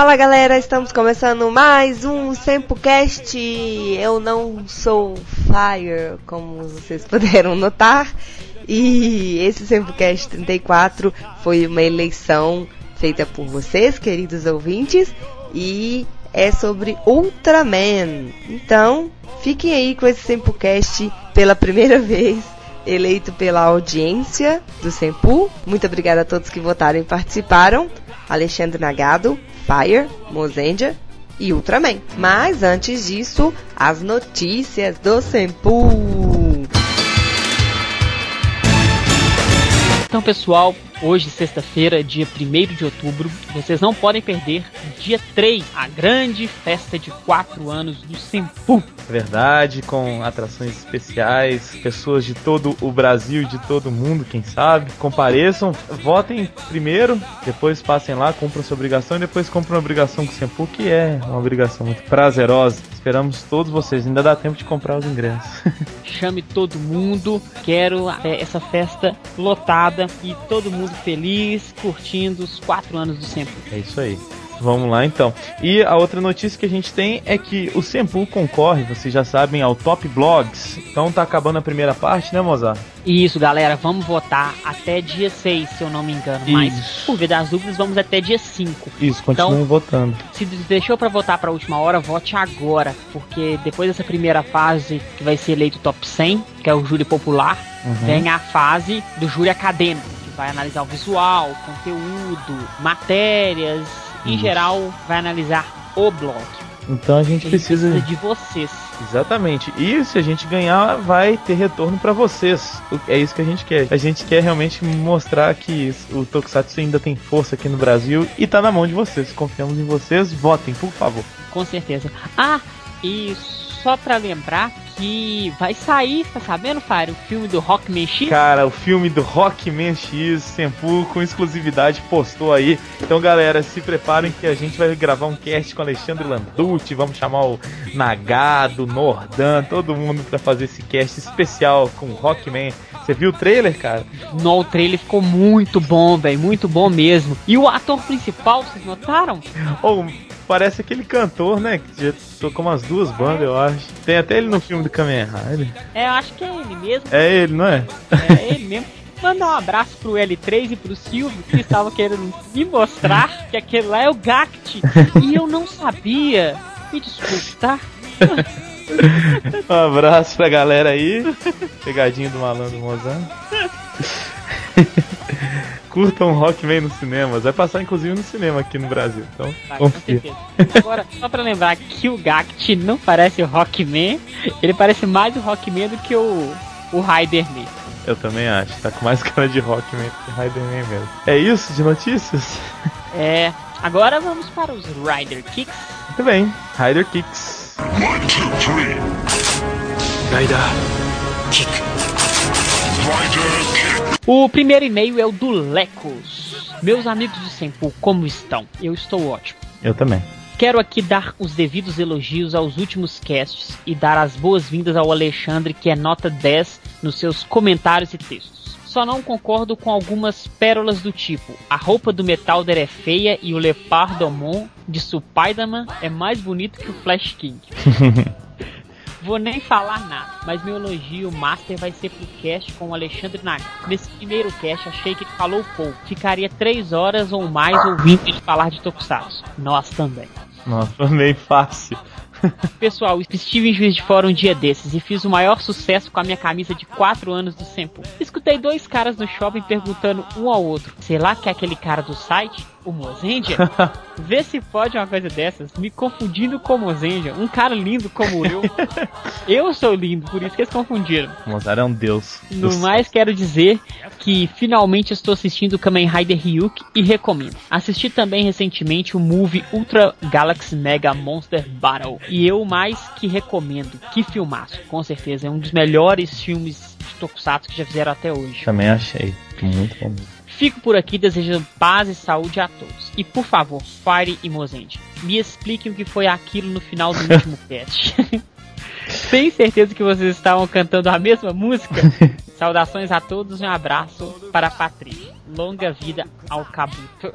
Fala galera, estamos começando mais um Sempocast. Eu não sou Fire, como vocês puderam notar. E esse Sempocast 34 foi uma eleição feita por vocês, queridos ouvintes, e é sobre Ultraman. Então, fiquem aí com esse Sempocast pela primeira vez eleito pela audiência do Sempu. Muito obrigada a todos que votaram e participaram. Alexandre Nagado, Fire, Mozendia e Ultraman. Mas antes disso, as notícias do Sempu. Então, pessoal, hoje, sexta-feira, dia 1 de outubro, vocês não podem perder dia 3, a grande festa de 4 anos do Sempu. Verdade, com atrações especiais, pessoas de todo o Brasil, de todo o mundo, quem sabe. Compareçam, votem primeiro, depois passem lá, cumpram sua obrigação e depois cumpram a obrigação com o Sempu, que é uma obrigação muito prazerosa. Esperamos todos vocês, ainda dá tempo de comprar os ingressos. Chame todo mundo, quero é, essa festa lotada e todo mundo feliz, curtindo os 4 anos do Sempu. É isso aí. Vamos lá então. E a outra notícia que a gente tem é que o Sempu concorre, vocês já sabem, ao Top Blogs. Então tá acabando a primeira parte, né, Mozart? Isso, galera, vamos votar até dia 6, se eu não me engano. Isso. Mas, por via das dúvidas, vamos até dia 5. Isso, continuem Então- votando. Se deixou pra votar pra última hora, vote agora, porque depois dessa primeira fase, que vai ser eleito o top 100, que é o júri popular, Uhum. vem a fase do júri acadêmico, vai analisar o visual, conteúdo, matérias, em Isso. geral, vai analisar o blog. Então a gente Ele precisa. de vocês. Exatamente. E se a gente ganhar, vai ter retorno pra vocês. É isso que a gente quer. A gente quer realmente mostrar que o Tokusatsu ainda tem força aqui no Brasil e tá na mão de vocês. Confiamos em vocês. Votem, por favor. Com certeza. Ah, e só pra lembrar que vai sair, tá sabendo, Fire, o filme do Rockman X? Cara, o filme do Rockman X, Senpu, com exclusividade, postou aí. Então, galera, se preparem que a gente vai gravar um cast com Alexandre Landucci. Vamos chamar o Nagado, Nordan, todo mundo pra fazer esse cast especial com o Rockman. Você viu o trailer, cara? No, o trailer ficou muito bom, velho, muito bom mesmo. E o ator principal, vocês notaram? Ou parece aquele cantor, né? Que já tocou umas duas bandas, eu acho. Tem até ele no filme do Kamen Rider. É, eu acho que é ele mesmo. É ele, não é? É ele mesmo. Mandar um abraço pro L3 e pro Silvio, que estavam querendo me mostrar que aquele lá é o Gact. E eu não sabia. Me desculpe, tá? Um abraço pra galera aí. Pegadinha do malandro Mozart. Curtam Rockman nos cinemas. Vai passar inclusive no cinema aqui no Brasil. Então, Vai, com certeza. Agora, só pra lembrar que o Gact não parece o Rockman, ele parece mais o Rockman do que o, o Riderman. Eu também acho. Tá com mais cara de Rockman que Riderman mesmo. É isso de notícias? É. Agora vamos para os Rider Kicks. Muito bem. Rider Kicks. One, two, three. Rider kick. Rider kick. O primeiro e-mail é o do Lecos. Meus amigos do Senpu, como estão? Eu estou ótimo. Eu também. Quero aqui dar os devidos elogios aos últimos casts e dar as boas-vindas ao Alexandre, que é nota 10 nos seus comentários e textos. Só não concordo com algumas pérolas do tipo: a roupa do Metalder é feia e o Lepardomon de Spider-Man é mais bonito que o Flash King. Vou nem falar nada, mas meu elogio master vai ser pro cast com o Alexandre Naga. Nesse primeiro cast achei que ele falou pouco. Ficaria três horas ou mais ouvindo ele falar de Tokusatsu. Nós também. Nossa, meio fácil. Pessoal, estive em Juiz de Fora um dia desses e fiz o maior sucesso com a minha camisa de 4 anos do Sempo. Escutei dois caras no shopping perguntando um ao outro: será que é aquele cara do site? O Mozendia? Vê se pode uma coisa dessas, me confundindo com o Mozendia, um cara lindo como eu. eu sou lindo, por isso que eles confundiram. Mozart é um deus. No mais, quero dizer que finalmente estou assistindo Kamen Rider Ryuk e recomendo. Assisti também recentemente o movie Ultra Galaxy Mega Monster Battle e eu mais que recomendo. Que filmaço, com certeza. É um dos melhores filmes de Tokusatsu que já fizeram até hoje. Também achei. Muito bom. Fico por aqui desejando paz e saúde a todos. E por favor, Fire e Mozende, me expliquem o que foi aquilo no final do último cast. Tem certeza que vocês estavam cantando a mesma música? Saudações a todos e um abraço para a Patrícia. Longa vida ao Kabuto.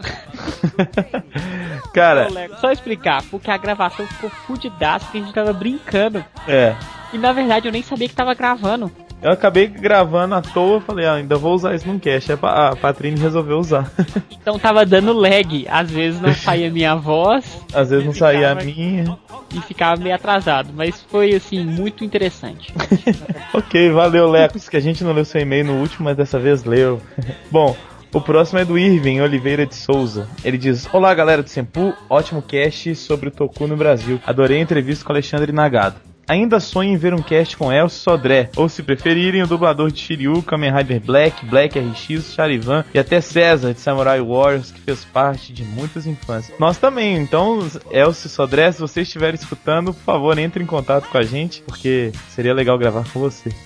Cara, Só explicar, porque a gravação ficou fudidaça que a gente tava brincando. é. E na verdade eu nem sabia que tava gravando. Eu acabei gravando à toa, falei, ah, ainda vou usar isso num cast. Aí A Patrine resolveu usar. Então tava dando lag. Às vezes não saía minha voz Às vezes não saía a Ficava- minha. e ficava meio atrasado. Mas foi assim, muito interessante. Ok, valeu, Lecos, que a gente não leu seu e-mail no último, mas dessa vez leu. Bom, o próximo é do Irving Oliveira de Souza. Ele diz: Olá, galera do Sempu, ótimo cast sobre o Toku no Brasil. Adorei a entrevista com Alexandre Nagado. Ainda sonho em ver um cast com Elcio Sodré, ou se preferirem, o dublador de Shiryu, Kamen Rider Black, Black RX, Charivan e até César de Samurai Warriors, que fez parte de muitas infâncias. Nós também, então, Elcio Sodré, se você estiver escutando, por favor, entre em contato com a gente, porque seria legal gravar com você.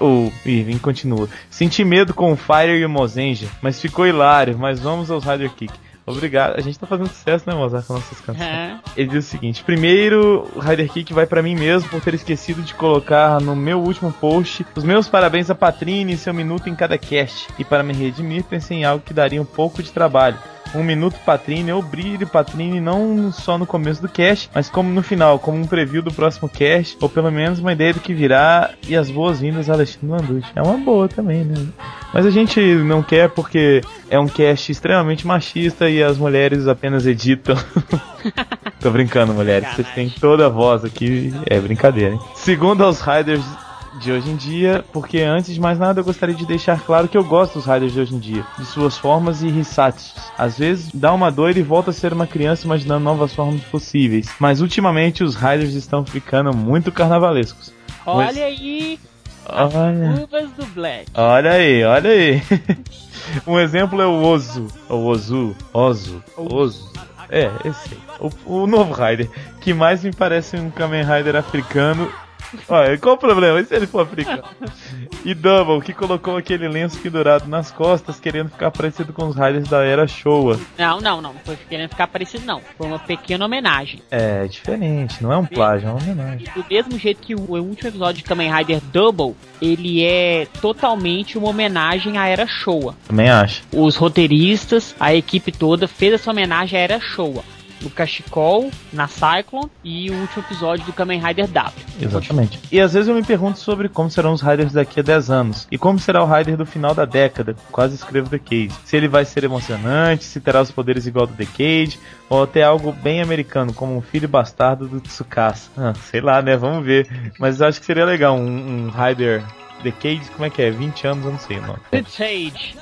O Irving continua. Senti medo com o Fire e o Mozenja, mas ficou hilário, mas vamos aos Rider Kick. Obrigado. A gente tá fazendo sucesso, né, Mozart, com nossas canções. É. Ele diz o seguinte: primeiro, o Rider Kick vai pra mim mesmo por ter esquecido de colocar no meu último post os meus parabéns a Patrine e seu minuto em cada cast. E para me redimir, pensei em algo que daria um pouco de trabalho. Um minuto Patrine ou brilho Patrine não só no começo do cast, mas como no final, como um preview do próximo cast, ou pelo menos uma ideia do que virá e as boas-vindas a Alexandre Landucci. É uma boa também, né? Mas a gente não quer porque é um cast extremamente machista e as mulheres apenas editam. Tô brincando, mulheres. Vocês têm toda a voz aqui. É brincadeira, hein? Segundo aos Riders de hoje em dia, porque antes de mais nada eu gostaria de deixar claro que eu gosto dos Riders de hoje em dia, de suas formas e risatsu. Às vezes dá uma doida e volta a ser uma criança imaginando novas formas possíveis, mas ultimamente os Riders estão ficando muito carnavalescos. Olha aí as Olha. curvas do Black. Olha aí, olha aí. um exemplo é o Ozu. O Ozu. Ozu. Ozu. É, esse. O, o novo Rider. Que mais me parece um Kamen Rider africano. Olha, qual o problema? E se ele for africano? E Double, que colocou aquele lenço pendurado nas costas, querendo ficar parecido com os Riders da era Showa. Não, não, não. Não foi querendo ficar parecido, não. Foi uma pequena homenagem. É, diferente, não é um plágio, é uma homenagem. Do mesmo jeito que o, o último episódio de Kamen Rider Double, ele é totalmente uma homenagem à Era Showa. Também acho. Os roteiristas, a equipe toda fez essa homenagem à Era Showa. No Cachecol, na Cyclone e o último episódio do Kamen Rider W. Exatamente. E às vezes eu me pergunto sobre como serão os Riders daqui a 10 anos. E como será o Rider do final da década. Quase escrevo The Cage. Se ele vai ser emocionante, se terá os poderes igual do The Cage, ou até algo bem americano, como um filho bastardo do Tsukasa. Ah, sei lá, né? Vamos ver. Mas eu acho que seria legal um, um Rider. The Cage, como é que é? 20 anos, eu não sei o nome. Sage.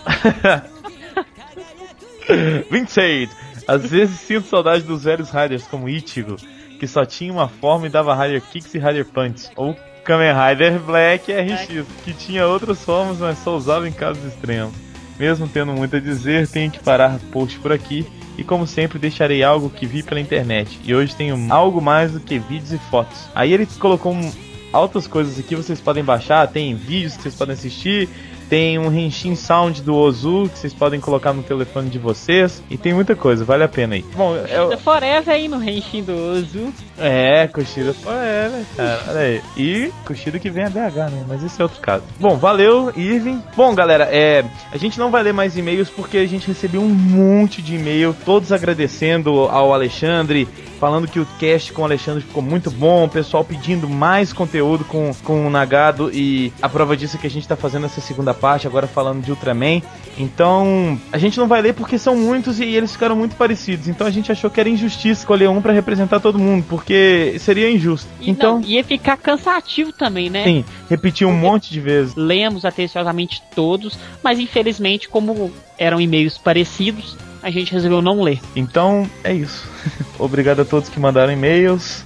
26. Às vezes sinto saudade dos velhos Riders como Ichigo, que só tinha uma forma e dava Rider Kicks e Rider Punch. Ou Kamen Rider Black RX, que tinha outras formas, mas só usava em casos extremos. Mesmo tendo muito a dizer, tenho que parar post por aqui. E como sempre, deixarei algo que vi pela internet. E hoje tenho algo mais do que vídeos e fotos. Aí ele colocou um, altas coisas aqui, vocês podem baixar. Tem vídeos que vocês podem assistir. Tem um Henshin Sound do Ozu que vocês podem colocar no telefone de vocês. E tem muita coisa, vale a pena aí. Bom, eu, Forever aí no Henshin do Ozu. é, Kushida Forever, cara. Olha aí. E Kushida que vem a BH, né? Mas esse é outro caso. Bom, valeu, Irving. Bom, galera, é, a gente não vai ler mais e-mails porque a gente recebeu um monte de e-mail, todos agradecendo ao Alexandre, falando que o cast com o Alexandre ficou muito bom, o pessoal pedindo mais conteúdo com, com o Nagado e a prova disso é que a gente tá fazendo essa segunda parte, agora falando de Ultraman. Então, a gente não vai ler porque são muitos e eles ficaram muito parecidos. Então a gente achou que era injustiça escolher um pra representar todo mundo, porque seria injusto. E então, não, ia ficar cansativo também, né? sim, repetir um monte de vezes. Lemos atenciosamente todos, mas infelizmente, como eram e-mails parecidos, a gente resolveu não ler. Então, é isso. Obrigado a todos que mandaram e-mails.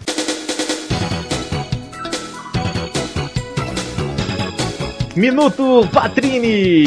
Minuto Patrini!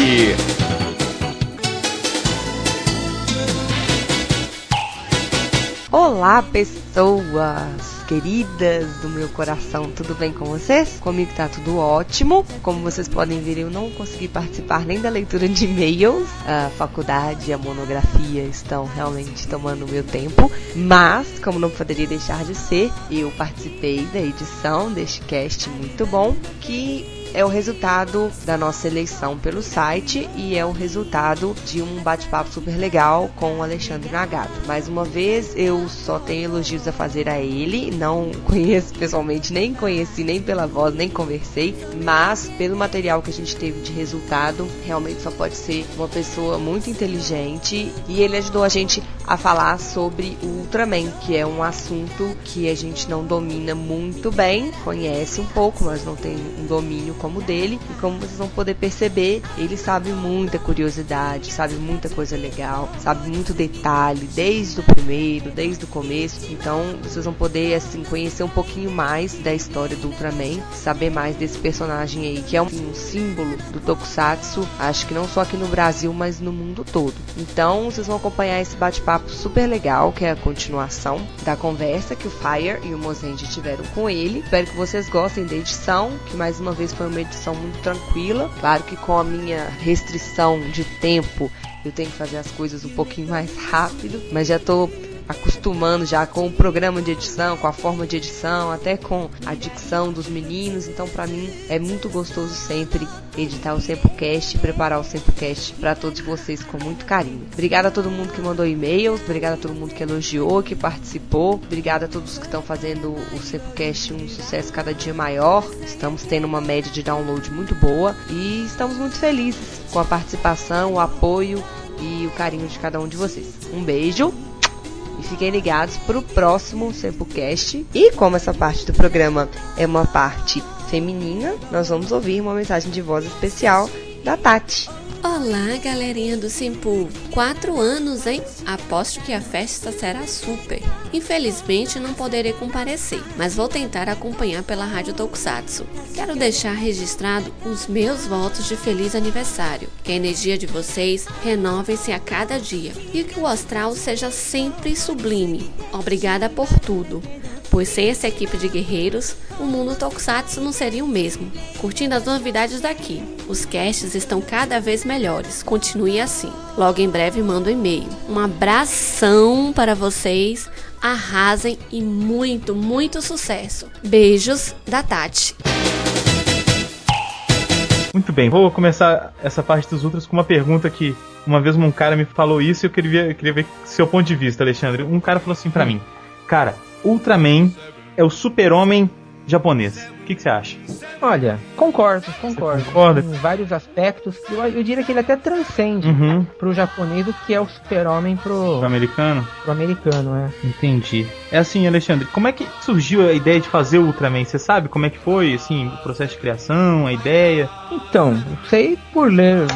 Olá, pessoas queridas do meu coração, tudo bem com vocês? Comigo tá tudo ótimo. Como vocês podem ver, eu não consegui participar nem da leitura de e-mails. A faculdade e a monografia estão realmente tomando meu tempo. Mas, como não poderia deixar de ser, eu participei da edição deste cast muito bom que é o resultado da nossa eleição pelo site e é o resultado de um bate-papo super legal com o Alexandre Nagato. Mais uma vez, eu só tenho elogios a fazer a ele, não conheço pessoalmente, nem conheci nem pela voz, nem conversei, mas pelo material que a gente teve de resultado, realmente só pode ser uma pessoa muito inteligente. E ele ajudou a gente a falar sobre o Ultraman, que é um assunto que a gente não domina muito bem, conhece um pouco, mas não tem um domínio como o dele. E como vocês vão poder perceber, ele sabe muita curiosidade, sabe muita coisa legal, sabe muito detalhe, desde o primeiro, desde o começo. Então vocês vão poder assim conhecer um pouquinho mais da história do Ultraman, saber mais desse personagem aí, que é um, um símbolo do Tokusatsu, acho que não só aqui no Brasil, mas no mundo todo. Então vocês vão acompanhar esse bate-papo super legal, que é a continuação da conversa que o Fire e o Mozende tiveram com ele. Espero que vocês gostem da edição, que mais uma vez foi uma edição muito tranquila. Claro que com a minha restrição de tempo eu tenho que fazer as coisas um pouquinho mais rápido, mas já tô acostumando já com o programa de edição, com a forma de edição, até com a dicção dos meninos. Então, para mim, é muito gostoso sempre editar o Sempocast preparar o Sempocast para todos vocês com muito carinho. Obrigada a todo mundo que mandou e-mails, obrigada a todo mundo que elogiou, que participou, obrigada a todos que estão fazendo o Sempocast um sucesso cada dia maior. Estamos tendo uma média de download muito boa e estamos muito felizes com a participação, o apoio e o carinho de cada um de vocês. Um beijo e fiquem ligados para o próximo Sempocast. E como essa parte do programa é uma parte feminina, nós vamos ouvir uma mensagem de voz especial da Tati. Olá, galerinha do Simpu. Quatro anos, hein? Aposto que a festa será super. Infelizmente não poderei comparecer, mas vou tentar acompanhar pela Rádio Tokusatsu. Quero deixar registrado os meus votos de feliz aniversário. Que a energia de vocês renove-se a cada dia e que o astral seja sempre sublime. Obrigada por tudo pois sem essa equipe de guerreiros, o mundo Tokusatsu não seria o mesmo. Curtindo as novidades daqui. Os casts estão cada vez melhores. Continue assim. Logo em breve mando um e-mail. Um abração para vocês. Arrasem e muito, muito sucesso. Beijos da Tati. Muito bem, vou começar essa parte dos Ultras com uma pergunta que uma vez um cara me falou isso e eu queria, eu queria ver seu ponto de vista, Alexandre. Um cara falou assim para mim: Cara, Ultraman é o super-homem japonês. O que, que, você acha? Olha, concordo, concordo. Você concorda? Em vários aspectos. Eu, eu, diria que ele até transcende uhum. pro japonês o que é o super-homem pro... pro americano? Pro americano, é. Entendi. É assim, Alexandre, como é que surgiu a ideia de fazer o Ultraman? Você sabe como é que foi, assim, o processo de criação, a ideia? Então, sei por ler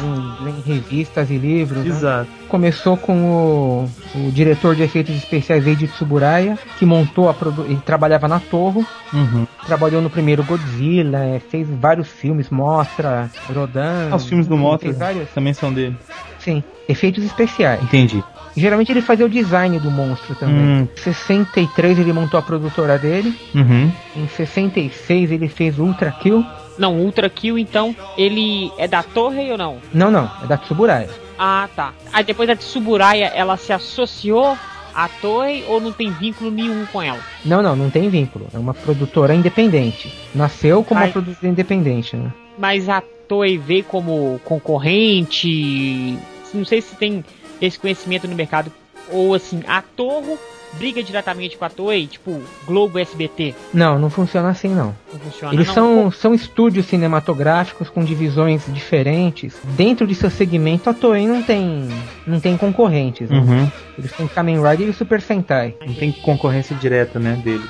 em revistas e livros. Exato. Né? Começou com o, o, diretor de efeitos especiais Eiji Tsuburaya, que montou a produ... ele trabalhava na Torre, uhum. trabalhou no primeiro Godzilla, é, fez vários filmes, Mostra, Rodan. Ah, os filmes do Mostra também são dele. Sim, efeitos especiais. Entendi. Geralmente ele fazia o design do monstro também. Hum. Em 63 ele montou a produtora dele. Uhum. Em 66 ele fez Ultra Kill. Não, Ultra Kill então, ele é da Torre ou não? Não, não, é da Tsuburaya. Ah, tá. Aí depois da Tsuburaya ela se associou à Toei ou não tem vínculo nenhum com ela? Não, não, não tem vínculo. É uma produtora independente. Nasceu como Ai. uma produtora independente, né? Mas a Toei veio como concorrente. Não sei se tem esse conhecimento no mercado. Ou assim, a Torre briga diretamente com a Toei, tipo Globo SBT? Não, não funciona assim não. Não funciona. Eles não. são, são estúdios cinematográficos com divisões diferentes. Dentro de seu segmento, a Toei não tem não tem concorrentes. Né? Uhum. Eles têm Kamen Rider e Super Sentai. Não tem concorrência direta, né, dele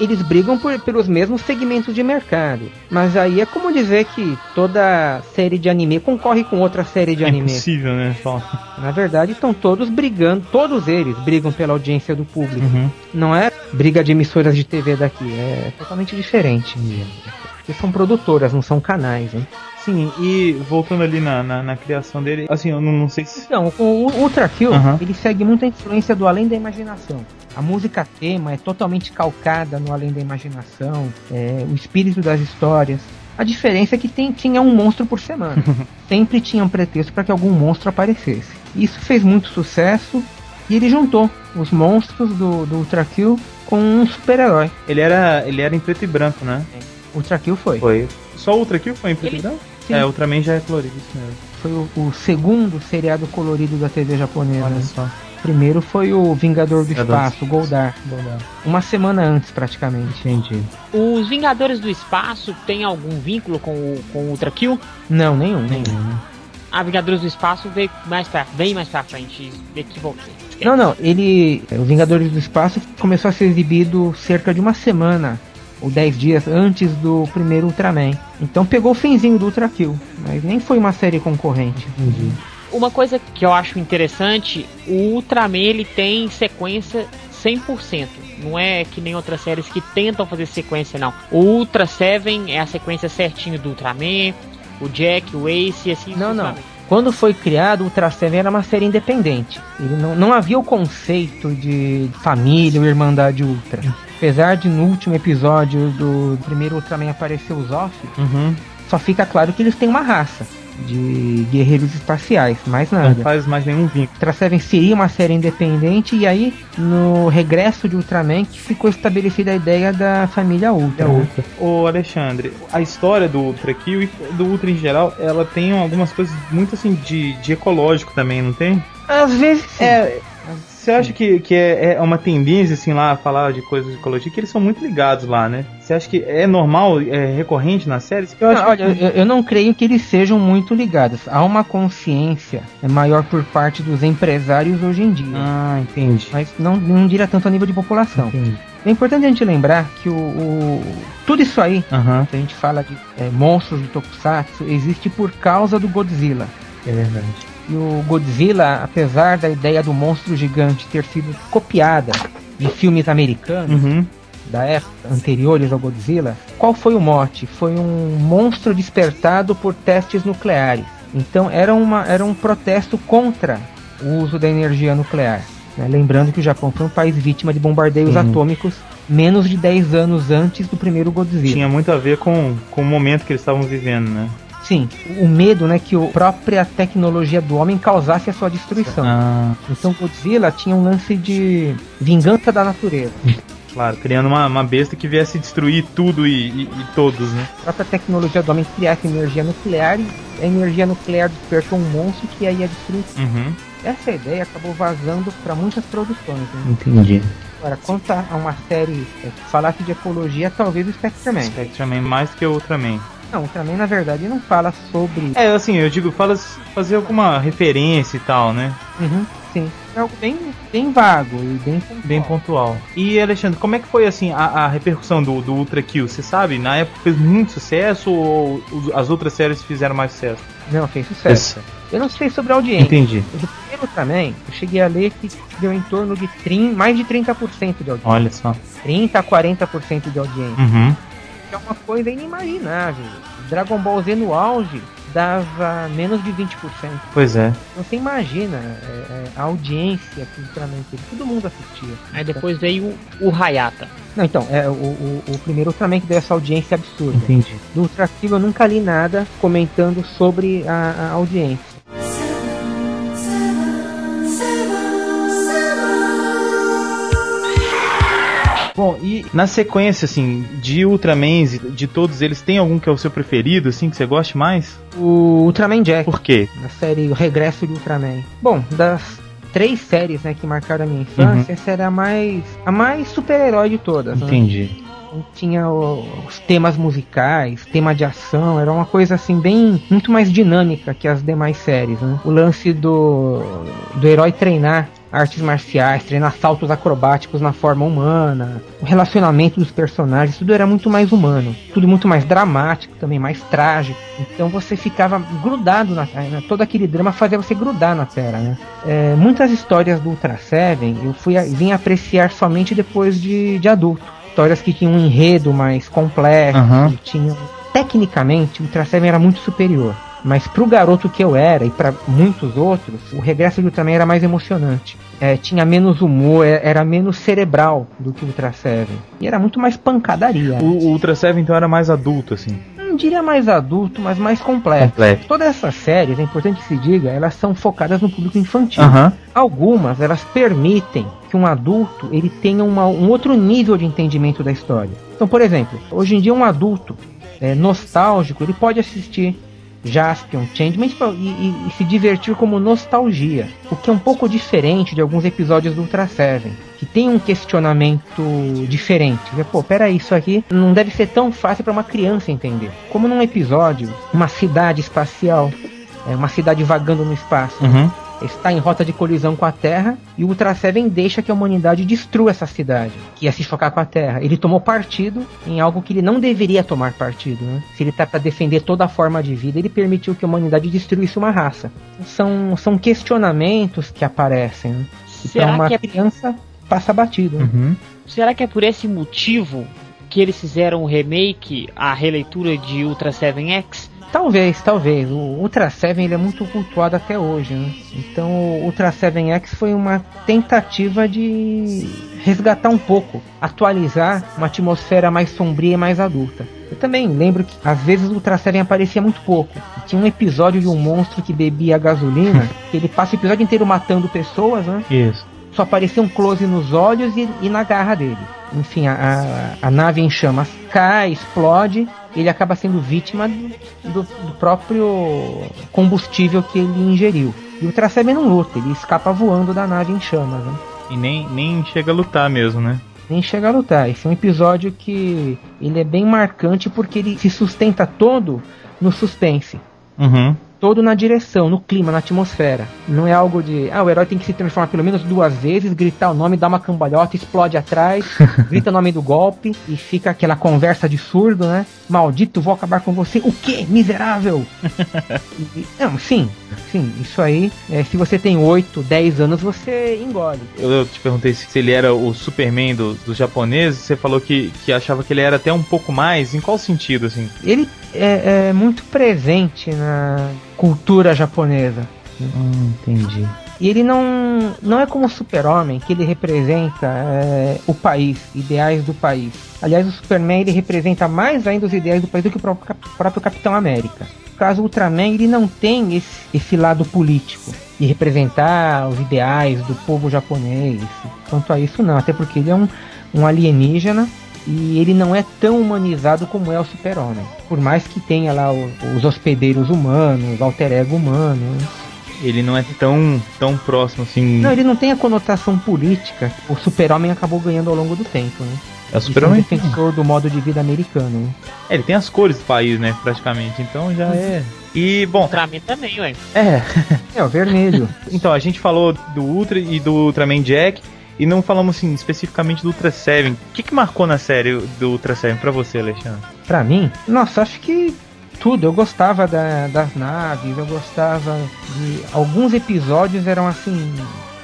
eles brigam por, pelos mesmos segmentos de mercado. Mas aí é como dizer que toda série de anime concorre com outra série de é anime. É impossível, né? Só. Na verdade, estão todos brigando, todos eles brigam pela audiência do público. Uhum. Não é briga de emissoras de TV daqui, é totalmente diferente. Porque são produtoras, não são canais, hein? Sim, e voltando ali na, na, na, criação dele, assim, eu não, não sei se. Então, o Ultra Kill, Uhum. ele segue muita influência do Além da Imaginação. A música tema é totalmente calcada no Além da Imaginação, é, o espírito das histórias. A diferença é que tem, tinha um monstro por semana. Sempre tinha um pretexto para que algum monstro aparecesse. Isso fez muito sucesso e ele juntou os monstros do, do Ultra Kill com um super-herói. Ele era, ele era em preto e branco, né? Ultra Kill foi. Foi. Só Ultra Kill foi em preto e Ele- branco? Sim. É, Ultraman já é colorido, isso mesmo. Foi o, o segundo seriado colorido da TV japonesa. Olha só. O primeiro foi o Vingador do Vingador do Espaço, Goldar. Uma semana antes, praticamente. Entendi. Os Vingadores do Espaço tem algum vínculo com o, com o Ultra Kill? Não, nenhum. Nenhum. A Vingadores do Espaço veio mais pra, bem mais pra frente. Equivoquei. Não, não. Ele. O Vingadores do Espaço começou a ser exibido cerca de uma semana ou 10 dias antes do primeiro Ultraman. Então pegou o finzinho do Ultra Kill. Mas nem foi uma série concorrente. Entendi. Uma coisa que eu acho interessante, o Ultraman ele tem sequência 100%. Não é que nem outras séries que tentam fazer sequência, não. O Ultra Seven é a sequência certinho do Ultraman, o Jack, o Ace e assim Não, não. sucessivamente. Quando foi criado, o Ultra Seven era uma série independente. Ele não, não havia o conceito de família ou irmandade Ultra. Apesar de no último episódio do primeiro Ultraman aparecer o Zoff, Uhum. só fica claro que eles têm uma raça de guerreiros espaciais, mais Não nada. faz mais nenhum vínculo. Ultra Seven seria uma série independente e aí no regresso de Ultraman que ficou estabelecida a ideia da família Ultra. né? Ô Alexandre, a história do Ultra e do Ultra em geral, ela tem algumas coisas muito assim de, de ecológico também, não tem? Às vezes sim. É. Você acha que, que é, é uma tendência assim lá falar de coisas de ecologia que eles são muito ligados lá, né? Você acha que é normal, é recorrente nas séries? Eu acho Não, que- olha, eu, eu não creio que eles sejam muito ligados. Há uma consciência maior por parte dos empresários hoje em dia. Ah, entendi. Mas não, não diria tanto a nível de população. Entendi. É importante a gente lembrar que o, o- tudo isso aí, que a gente fala de é, monstros de Tokusatsu, existe por causa do Godzilla. é verdade. E o Godzilla, apesar da ideia do monstro gigante ter sido copiada de filmes americanos Uhum. da época anteriores ao Godzilla, qual foi o mote? Foi um monstro despertado por testes nucleares. Então era, uma, era um protesto contra o uso da energia nuclear. né? Lembrando que o Japão foi um país vítima de bombardeios Uhum. atômicos menos de 10 anos antes do primeiro Godzilla. Tinha muito a ver com, com o momento que eles estavam vivendo, né? Sim, o medo né, que a própria tecnologia do homem causasse a sua destruição. Ah, Então Godzilla tinha um lance de vingança da natureza. claro, criando uma, uma besta que viesse destruir tudo e, e- e todos, né? A própria tecnologia do homem criasse energia nuclear e a energia nuclear despertou um monstro que aí ia destruir. Uhum. Essa ideia acabou vazando para muitas produções. Né? Entendi. Agora, quanto a uma série é, que falasse de ecologia, talvez o Spectreman. Spectreman mais que o Ultraman. Não, também na verdade não fala sobre. É, assim, eu digo, fala fazer alguma referência e tal, né? Uhum, sim. É algo bem, bem vago e bem pontual. Bem pontual. E Alexandre, como é que foi assim a, a repercussão do, do Ultra Kill? Você sabe? Na época fez muito sucesso ou as outras séries fizeram mais sucesso? Não, fez sucesso. Eu não sei sobre a audiência. Entendi. O do primeiro também, eu cheguei a ler que deu em torno de 30, mais de 30% de audiência. Olha só. 30 a 40% de audiência. Uhum. Que é uma coisa inimaginável. Dragon Ball Z no auge dava menos de 20%. Pois é. Então você imagina é, é, a audiência que o Ultraman teve. Todo mundo assistia. Aí depois veio o, o Hayata. Não, então, é o, o, o primeiro Ultraman que deu essa audiência absurda. Entendi. Do Ultra eu nunca li nada comentando sobre a, a audiência. Bom, e na sequência, assim, de Ultramans, de todos eles, tem algum que é o seu preferido, assim, que você goste mais? O Ultraman Jack. Por quê? na série O Regresso de Ultraman. Bom, das três séries né, que marcaram a minha infância, essa era a mais, a mais super-herói de todas. né? Entendi. Tinha o- os temas musicais, tema de ação, era uma coisa assim bem muito mais dinâmica que as demais séries. Né? O lance do, do herói treinar artes marciais, treinar saltos acrobáticos na forma humana, o relacionamento dos personagens, tudo era muito mais humano, tudo muito mais dramático, também mais trágico. Então você ficava grudado na né, todo aquele drama fazia você grudar na tela, né? É, muitas histórias do Ultra Seven eu fui vim apreciar somente depois de, de adulto. Histórias que tinham um enredo mais complexo, Aham. tinham tecnicamente o Ultra Seven era muito superior. Mas pro garoto que eu era e para muitos outros, o regresso de Ultraman era mais emocionante. É, tinha menos humor, é- era menos cerebral do que o Ultra Seven. E era muito mais pancadaria. O, o Ultra Seven, então, era mais adulto, assim. Não diria mais adulto, mas mais complexo. Completo. Todas essas séries, é importante que se diga, elas são focadas no público infantil. Aham. Algumas, elas permitem que um adulto ele tenha uma- um outro nível de entendimento da história. Então, por exemplo, hoje em dia um adulto é, nostálgico, ele pode assistir Jaspion, Changeman tipo, e, e, e, se divertir como nostalgia, o que é um pouco diferente de alguns episódios do Ultra Seven, que tem um questionamento diferente. Pô, peraí, isso aqui não deve ser tão fácil para uma criança entender. Como num episódio, uma cidade espacial, é, uma cidade vagando no espaço. Uhum está em rota de colisão com a Terra e o Ultra Seven deixa que a humanidade destrua essa cidade, que ia se chocar com a Terra. Ele tomou partido em algo que ele não deveria tomar partido. Né? Se ele está para defender toda a forma de vida, ele permitiu que a humanidade destruísse uma raça. São, são questionamentos que aparecem. Né? Será então uma que é... criança passa batido. Né? Uhum. Será que é por esse motivo que eles fizeram o remake, a releitura de Ultra 7X? Talvez, talvez. O Ultra 7 ele é muito cultuado até hoje, né? Então o Ultra 7X foi uma tentativa de resgatar um pouco, atualizar uma atmosfera mais sombria e mais adulta. Eu também lembro que às vezes o Ultra 7 aparecia muito pouco. Tinha um episódio de um monstro que bebia gasolina, que ele passa o episódio inteiro matando pessoas, né? Isso. Só aparecia um close nos olhos e, e na garra dele. Enfim, a, a, a nave em chamas cai, explode ele acaba sendo vítima do, do, do próprio combustível que ele ingeriu. E o Tracebe não luta, ele escapa voando da nave em chamas. Né? E nem, nem chega a lutar mesmo, né? Nem chega a lutar. Esse é um episódio que ele é bem marcante porque ele se sustenta todo no suspense. Uhum todo na direção, no clima, na atmosfera. Não é algo de, ah, o herói tem que se transformar pelo menos duas vezes, gritar o nome, dar uma cambalhota, explode atrás, grita o nome do golpe e fica aquela conversa de surdo, né? Maldito, vou acabar com você. O que? Miserável! e, não, sim, sim, isso aí, é, se você tem 8, 10 anos, você engole. Eu, eu te perguntei se ele era o Superman do, dos japoneses, você falou que, que achava que ele era até um pouco mais, em qual sentido, assim? Ele é, é muito presente na cultura japonesa. Hum, entendi. E ele não, não é como o super-homem, que ele representa é, o país, ideais do país. Aliás, o Superman ele representa mais ainda os ideais do país do que o próprio, próprio Capitão América. No caso, o Ultraman ele não tem esse, esse lado político de representar os ideais do povo japonês. Quanto a isso, não. Até porque ele é um, um alienígena e ele não é tão humanizado como é o super-homem. Por mais que tenha lá os hospedeiros humanos, alter ego humano. Ele não é tão, tão próximo assim. Não, ele não tem a conotação política. O super-homem acabou ganhando ao longo do tempo, né? É o super-homem. É defensor do modo de vida americano. Né? É, ele tem as cores do país, né? Praticamente. Então já é. E, bom. Ultraman também, ué. É. É, o vermelho. então, a gente falou do Ultra e do Ultraman Jack. E não falamos assim, especificamente do Ultra Seven. O que, que marcou na série do Ultra Seven pra você, Alexandre? Pra mim? Nossa, acho que tudo. Eu gostava da, das naves, eu gostava de. Alguns episódios eram assim.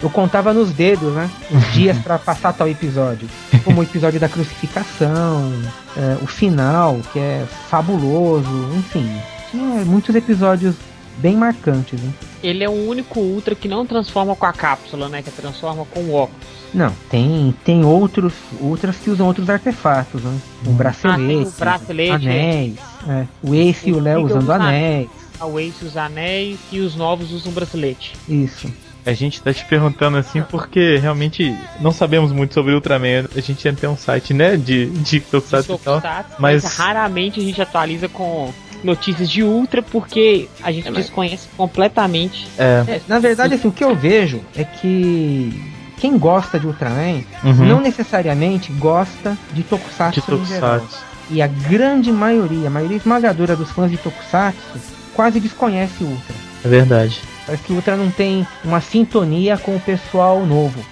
Eu contava nos dedos, né? Os dias para passar tal episódio. Como o episódio da crucificação, é, o final, que é fabuloso, enfim. Tinha muitos episódios bem marcantes. Né? Ele é o único Ultra que não transforma com a cápsula, né? Que transforma com o óculos. Não, tem, tem outros Ultras que usam outros artefatos, né? O bracelete, ah, o bracelete anéis. É. O Ace e o Léo usando anéis. O Ace os anéis e os novos usam bracelete. Isso. A gente tá te perguntando assim porque realmente não sabemos muito sobre Ultraman. A gente tem um site, né, de, de Tokusatsu e tal. Mas... mas raramente a gente atualiza com notícias de Ultra porque a gente é, desconhece completamente. É. É, na verdade, assim, o que eu vejo é que quem gosta de Ultraman uhum. não necessariamente gosta de Tokusatsu, de tokusatsu. E a grande maioria, a maioria esmagadora dos fãs de Tokusatsu quase desconhece o Ultra. É verdade. Parece que o Ultra não tem uma sintonia com o pessoal novo.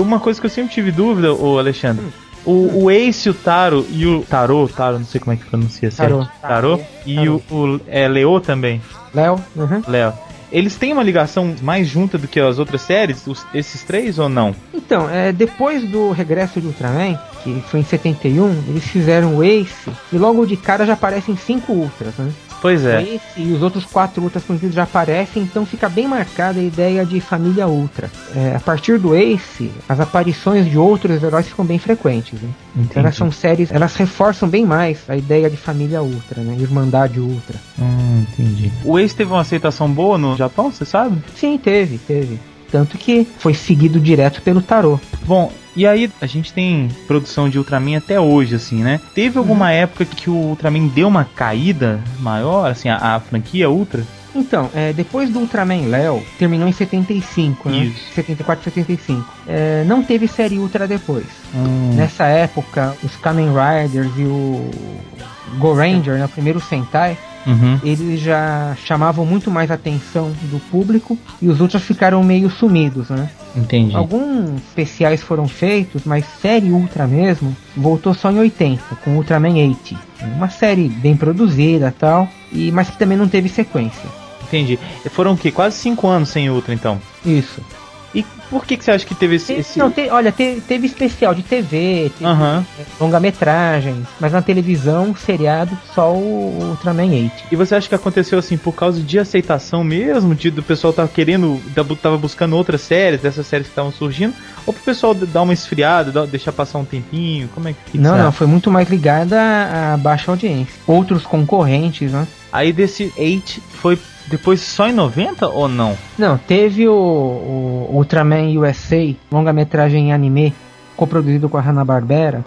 Uma coisa que eu sempre tive dúvida, o Alexandre. Hum o, o Ace, o Taro e o Tarô, Taro, não sei como é que pronuncia Tarô. certo. Tarô. E o, o é, Leo também. Léo. Uhum. Léo. Eles têm uma ligação mais junta do que as outras séries, os, esses três ou não? Então, é, depois do regresso de Ultraman, que foi em 71, eles fizeram o Ace e logo de cara já aparecem cinco Ultras, né? Pois é. Esse e os outros quatro Ultras conhecidos já aparecem, então fica bem marcada a ideia de família Ultra. É, a partir do Ace, as aparições de outros heróis ficam bem frequentes. Né? Então elas são séries, elas reforçam bem mais a ideia de família Ultra, né? Irmandade Ultra. Hum, entendi. O Ace teve uma aceitação boa no Japão, você sabe? Sim, teve, teve. Tanto que foi seguido direto pelo tarô. Bom, e aí a gente tem produção de Ultraman até hoje, assim, né? Teve alguma época que o Ultraman deu uma caída maior, assim, a, a franquia Ultra? Então, é, depois do Ultraman Léo, terminou em 75, né? Isso. 74 75. É, não teve série Ultra depois. Hum. Nessa época, os Kamen Riders e o Go Ranger, né, o primeiro Sentai, Uhum. eles já chamavam muito mais atenção do público e os outros ficaram meio sumidos, né? Entendi. Alguns especiais foram feitos, mas série Ultra mesmo voltou só em 80, com Ultraman 80. Uma série bem produzida tal, e mas que também não teve sequência. Entendi. Foram o quê? Quase cinco anos sem Ultra, então. Isso. E por que, que você acha que teve esse. Esse... Não, te- olha, te- teve especial de TV, teve Aham. longa-metragem, mas na televisão, seriado, só o Ultraman 8. E você acha que aconteceu assim por causa de aceitação mesmo? De, do pessoal tava querendo, da- tava buscando outras séries, dessas séries que estavam surgindo? Ou pro pessoal dar uma esfriada, dar- deixar passar um tempinho? Como é que. que Não, não, foi muito mais ligada à baixa audiência. Outros concorrentes, né? Aí desse 8 foi depois só em 90 ou não? Não, teve o, o Ultraman USA, longa-metragem em anime, coproduzido com a Hanna-Barbera.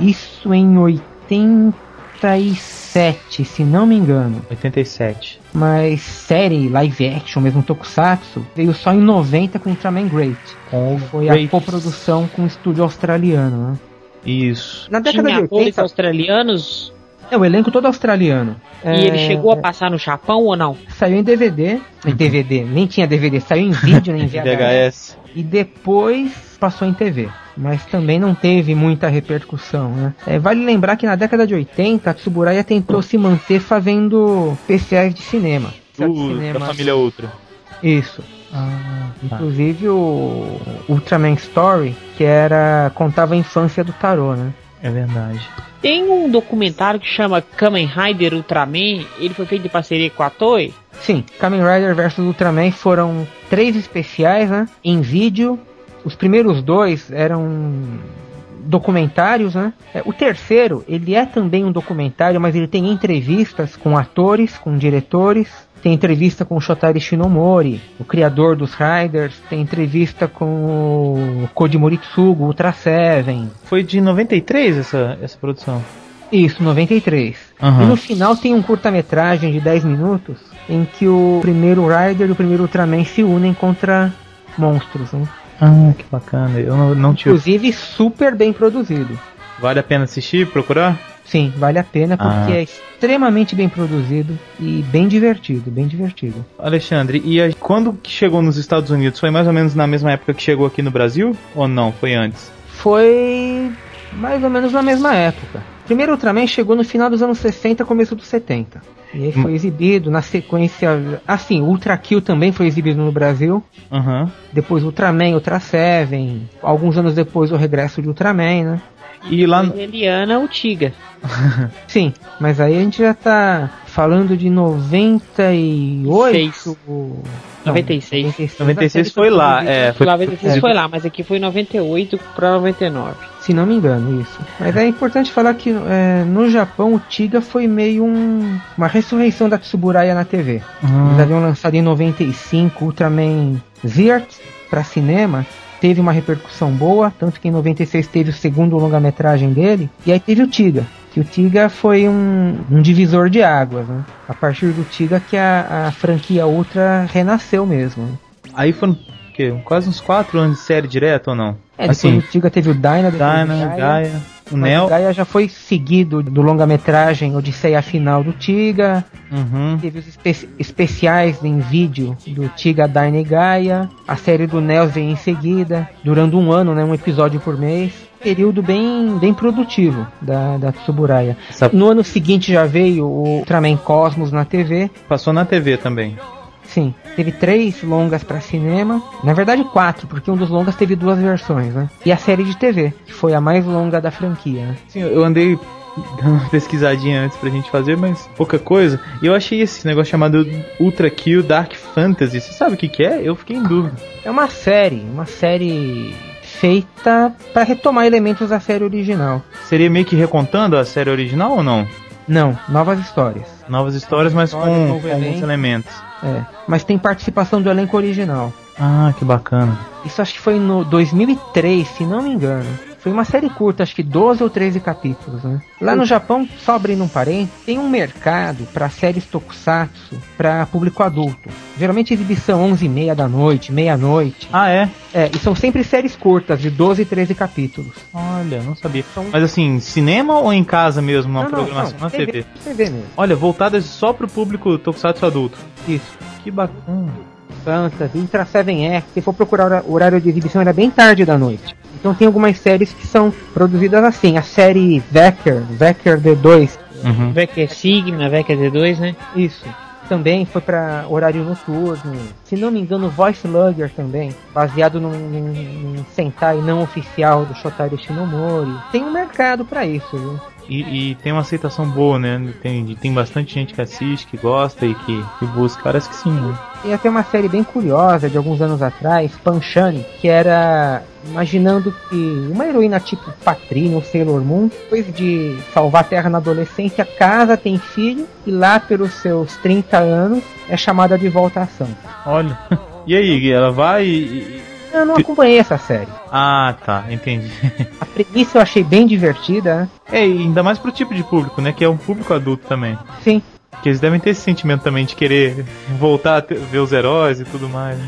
Isso em 87, se não me engano. 87. Mas série, live action, mesmo Tokusatsu, veio só em 90 com Ultraman Great. Com o Foi Great. a coprodução com o estúdio australiano, né? Isso. Na década Tinha de atores 80, australianos é o elenco todo australiano. e É, ele chegou a passar no Japão ou não? Saiu em DVD, em DVD, nem tinha DVD, saiu em vídeo, nem em VHS. VHS. e depois passou em TV. Mas também não teve muita repercussão, né? É, vale lembrar que na década de 80, a Tsuburaya tentou se manter fazendo especiais de cinema. Do, cinema. da família Ultra. Isso. Ah, Inclusive o Ultraman Story, que era contava a infância do Tarô, né? É verdade. Tem um documentário que chama Kamen Rider Ultraman, ele foi feito em parceria com a Toei. Sim, Kamen Rider vs Ultraman foram três especiais, né? Em vídeo. Os primeiros dois eram documentários, né? É, O terceiro, ele é também um documentário, mas ele tem entrevistas com atores, com diretores. Tem entrevista com o Shotari Shinomori, o criador dos Riders. Tem entrevista com o Koji Moritsugu, Ultra Seven. Foi de 93 essa, essa produção. Isso, 93. Aham. E no final tem um curta-metragem de 10 minutos em que o primeiro Rider e o primeiro Ultraman se unem contra monstros. Né? Ah, que bacana. Eu não, não tinha. Inclusive super bem produzido. Vale a pena assistir, procurar? Sim, vale a pena porque Ah. é extremamente bem produzido e bem divertido, bem divertido. Alexandre, e a- quando que chegou nos Estados Unidos? Foi mais ou menos na mesma época que chegou aqui no Brasil? Ou não? Foi antes? Foi mais ou menos na mesma época. Primeiro Ultraman chegou no final dos anos 60, começo dos 70. E aí foi exibido na sequência. Assim, Ultra Kill também foi exibido no Brasil. Aham. Depois Ultraman, Ultra Seven. Alguns anos depois o regresso de Ultraman, né? E lá. Eliana Utiga. Sim, mas aí a gente já tá falando de 98. Seis. Não, 96. 96, 96 foi lá, é. Foi, 96 foi lá, mas aqui foi 98 pra 99. Se não me engano, isso. Mas é importante falar que é, no Japão o Tiga foi meio um, uma ressurreição da Tsuburaya na TV. Hum. Eles haviam lançado em 95 Ultraman Ziert para cinema. Teve uma repercussão boa, tanto que em 96 teve o segundo longa-metragem dele. E aí teve o Tiga. Que o Tiga foi um, um divisor de águas. Né? A partir do Tiga que a, a franquia Ultra renasceu mesmo. né? Aí foram o quê? quase uns 4 anos de série direto ou não? É, assim, do Tiga teve o Dyna, depois o Dyna, Gaia, o Mas Neo. Gaia já foi seguido do longa-metragem Odisseia Final do Tiga. Uhum. Teve os espe- especiais em vídeo do Tiga, Dyna e Gaia. A série do Nels veio em seguida, durando um ano, né, um episódio por mês. Período bem, bem produtivo da, da Tsuburaya. Essa- No ano seguinte já veio o Ultraman Cosmos na TV. Passou na TV também. Sim, teve três longas para cinema. Na verdade, quatro, porque um dos longas teve duas versões, né? E a série de TV, que foi a mais longa da franquia. né? Sim, eu andei dando uma pesquisadinha antes pra gente fazer, mas pouca coisa. E eu achei esse negócio chamado Ultra Kill Dark Fantasy. Você sabe o que, que é? Eu fiquei em dúvida. É uma série, uma série feita para retomar elementos da série original. Seria meio que recontando a série original ou não? Não, novas histórias. Novas histórias, mas com, com alguns elementos. É, mas tem participação do elenco original. Ah, que bacana. Isso acho que foi no 2003, se não me engano. Foi uma série curta, acho que 12 ou 13 capítulos, né? Lá no Japão, só abrindo um parênteses, tem um mercado para séries tokusatsu para público adulto. Geralmente exibição 11 e meia da noite, meia-noite. Ah, é? É, e são sempre séries curtas, de 12 e 13 capítulos. Olha, não sabia. São- Mas assim, cinema ou em casa mesmo, uma Não, não, programação não, na TV? TV mesmo. Olha, voltadas só pro público tokusatsu adulto. Isso. Que bacana. Fantasy, Ultra 7X, se for procurar o horário de exibição, era bem tarde da noite. Então tem algumas séries que são produzidas assim. A série Vecker, Vecker D2, Uhum. Vector Sigma, Vector D2, né? isso. Também foi para horário noturno. Se não me engano, Voice Lugger também, baseado num, num, num Sentai não oficial do Shotaro Shinomori. Tem um mercado para isso, viu? E, e tem uma aceitação boa, né? Tem, tem bastante gente que assiste, que gosta e que, que busca. Parece que sim, né? Tem até uma série bem curiosa de alguns anos atrás, Panchani, que era imaginando que uma heroína tipo Patrine ou Sailor Moon, depois de salvar a Terra na adolescência, casa, tem filho e lá pelos seus 30 anos é chamada de volta à ação. Olha. E aí, ela vai e. Eu não acompanhei essa série. Ah, tá, entendi. A premissa eu achei bem divertida, né? É, e ainda mais pro tipo de público, né? Que é um público adulto também. Sim. Que eles devem ter esse sentimento também de querer voltar a ter- ver os heróis e tudo mais.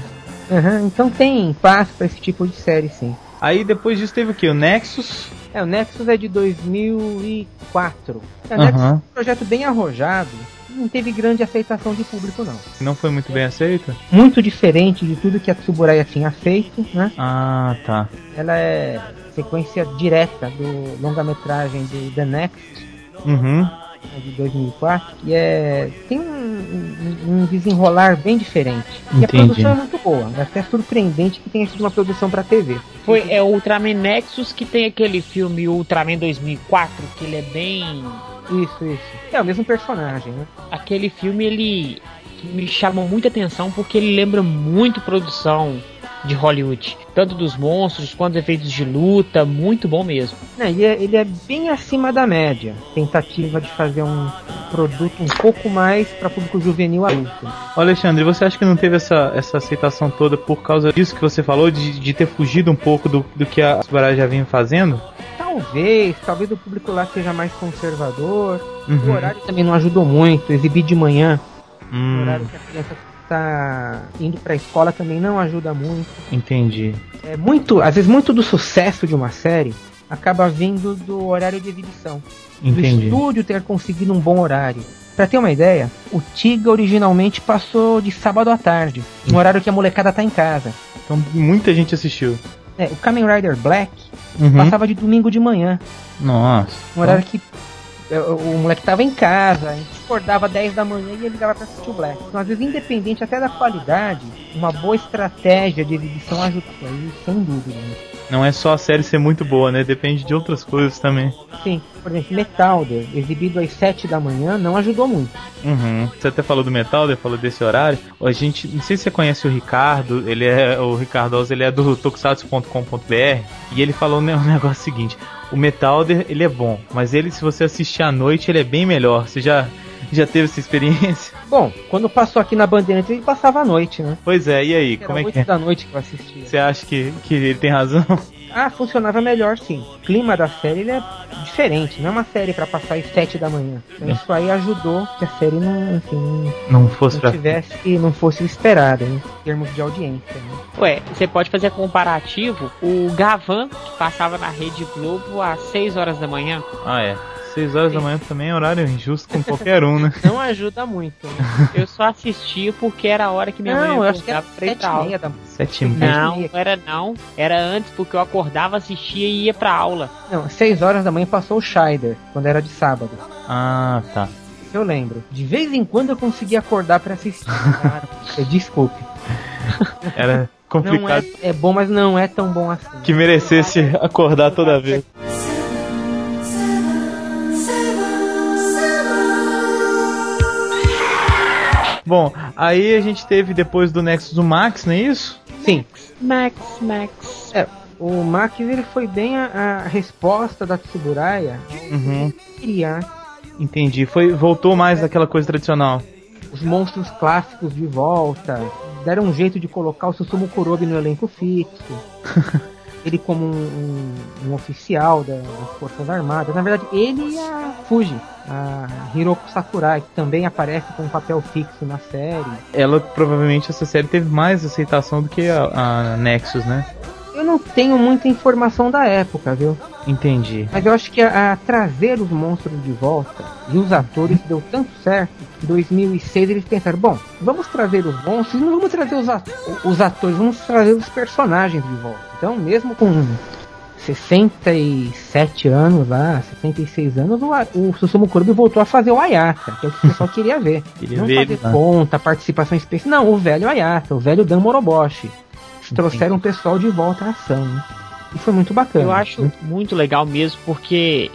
Aham, Então tem espaço pra esse tipo de série, sim. Aí depois disso teve o que? O Nexus. É, o Nexus é de 2004. É, o Nexus é um projeto bem arrojado. Não teve grande aceitação de público, não. Não foi muito bem aceito? Muito diferente de tudo que a Tsuburaya tinha feito, né? Ah, tá. Ela é sequência direta do longa-metragem do The Next, Uhum. De 2004, que é tem um, um- um desenrolar bem diferente. E a Entendi. produção é muito boa, é até surpreendente que tenha sido uma produção para TV. Foi, é o Ultraman Nexus que tem aquele filme Ultraman 2004, que ele é bem... Isso, isso. É o mesmo personagem, né? Aquele filme, ele me chamou muita atenção porque ele lembra muito produção de Hollywood. Tanto dos monstros quanto dos efeitos de luta, muito bom mesmo. Ele, é, ele é bem acima da média. Tentativa de fazer um produto um pouco mais para público juvenil adulto. Alexandre, você acha que não teve essa, essa aceitação toda por causa disso que você falou, de, de ter fugido um pouco do, do que a Subaraya já vinha fazendo? Talvez, talvez o público lá seja mais conservador. O Uhum. horário também não ajudou muito. Exibir de manhã, o Hum, horário que a criança tá indo pra escola também não ajuda muito. entendi. É muito, às vezes muito do sucesso de uma série acaba vindo do horário de exibição. Do Entendi. estúdio ter conseguido um bom horário. Pra ter uma ideia, o Tiga originalmente passou de sábado à tarde, um horário que a molecada tá em casa. Então muita gente assistiu. É, o Kamen Rider Black Uhum. passava de domingo de manhã, Nossa. um horário que o moleque tava em casa, a gente acordava 10 da manhã e ele ligava pra assistir o Black. Então, às vezes, independente até da qualidade, uma boa estratégia de exibição ajuda aí, sem dúvida. né? Não é só a série ser muito boa, né? Depende de outras coisas também. Sim, por exemplo, Metalder, exibido às 7 da manhã, não ajudou muito. Uhum. Você até falou do Metal, né? falou desse horário. A gente, não sei se você conhece o Ricardo, ele é o Ricardo Oz, ele é do tokusatsu.com.br e ele falou né, um negócio seguinte: o Metalder ele é bom, mas ele se você assistir à noite ele é bem melhor. Você já já teve essa experiência? Bom, quando passou aqui na Bandeirantes, ele passava à noite, né? Pois é, e aí, Era como é 8 que é? da noite que eu assistia. Você acha que, que ele tem razão? Ah, funcionava melhor sim. O clima da série ele é diferente, não é uma série pra passar às 7 da manhã. Então É. isso aí ajudou que a série não, enfim, não- Não fosse não pra. tivesse, não fosse o esperado, né, em termos de audiência. Né? Ué, você pode fazer comparativo. O Gavan, que passava na Rede Globo às 6 horas da manhã. Ah, é. 6 horas da manhã também é horário injusto com qualquer um, né? Não ajuda muito. Né? Eu só assistia porque era a hora que minha mãe não, eu acho que era acordava pra ir 7 pra e aula. meia da 7 e Não. meia. Não, não era não. Era antes porque eu acordava, assistia e ia pra aula. Não, 6 horas da manhã passou o Scheider, quando era de sábado. Ah, tá. Isso eu lembro. De vez em quando eu conseguia acordar pra assistir. Cara, desculpe. Era Não complicado é, é bom, mas não é tão bom assim. que merecesse acordar toda vez. Bom, aí a gente teve depois do Nexus do Max, não é isso? Sim. Max, Max. É, o Max ele foi bem a, a resposta da Tsuburaya Uhum. criar Entendi. Foi, voltou mais daquela coisa tradicional. os monstros clássicos de volta, deram um jeito de colocar o Susumu Kurobi no elenco fixo. ele como um, um, um oficial da, das Forças Armadas. Na verdade, ele e a Fuji, a Hiroko Sakurai, que também aparece com um papel fixo na série. Ela provavelmente essa série teve mais aceitação do que a, a Nexus, né? Eu não tenho muita informação da época, viu? Entendi. Mas eu acho que a, a trazer os monstros de volta e os atores deu tanto certo. Em 2006 eles pensaram: bom, vamos trazer os monstros, não vamos trazer os, at os atores, vamos trazer os personagens de volta. Então, mesmo com 67 anos lá, 66 anos, o, o Susumu Kurubi voltou a fazer o Ayaka, que é o que o pessoal queria ver. Queria não ver fazer ele, conta, participação especial. Não, o velho Ayaka, o velho Dan Moroboshi. Trouxeram o pessoal de volta à ação. né? E foi muito bacana. Eu acho muito legal mesmo porque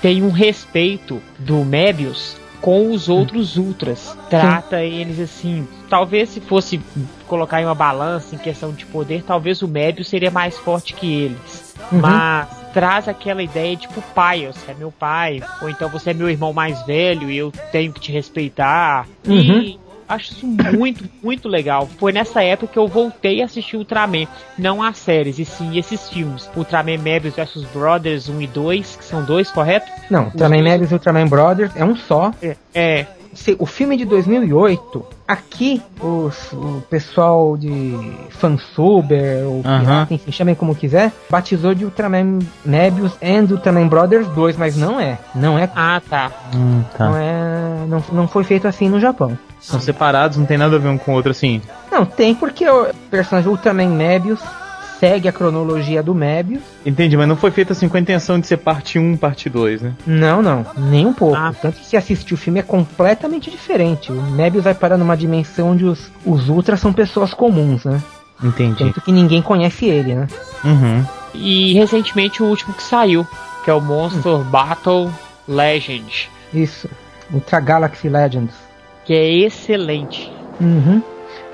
tem um respeito do Mebius com os outros Ultras. Trata eles assim. Talvez se fosse colocar em uma balança em questão de poder, talvez o Mebius seria mais forte que eles. Uhum. Mas traz aquela ideia tipo pai, você é meu pai, ou então você é meu irmão mais velho e eu tenho que te respeitar. E Uhum. Acho isso muito, muito legal. Foi nessa época que eu voltei a assistir Ultraman, não as séries, e sim esses filmes. Ultraman Mebius vs Brothers 1 e 2, que são dois, correto? Não, Ultraman Mebius e Ultraman Brothers é um só. É, Se- O filme de 2008, aqui os, o pessoal de fansuber, ou Aham. pirata, enfim, chamem como quiser, batizou de Ultraman Mebius and Ultraman Brothers 2, mas não é. Não é. ah tá. Hum, Não tá. é. Não, não foi feito assim no Japão. São separados, não tem nada a ver um com o outro assim. Não, tem porque o personagem Ultraman Mebius segue a cronologia do Mebius. Entendi, mas não foi feito assim com a intenção de ser parte 1, parte 2, né? Não, não, nem um pouco. Ah. Tanto que se assistir o filme é completamente diferente. O Mebius vai parar numa dimensão onde os, os Ultras são pessoas comuns, né? Entendi. Tanto que ninguém conhece ele, né? Uhum. E recentemente o último que saiu, que é o Monster Battle Legend, Isso. Ultra Galaxy Legends. que é excelente. Uhum.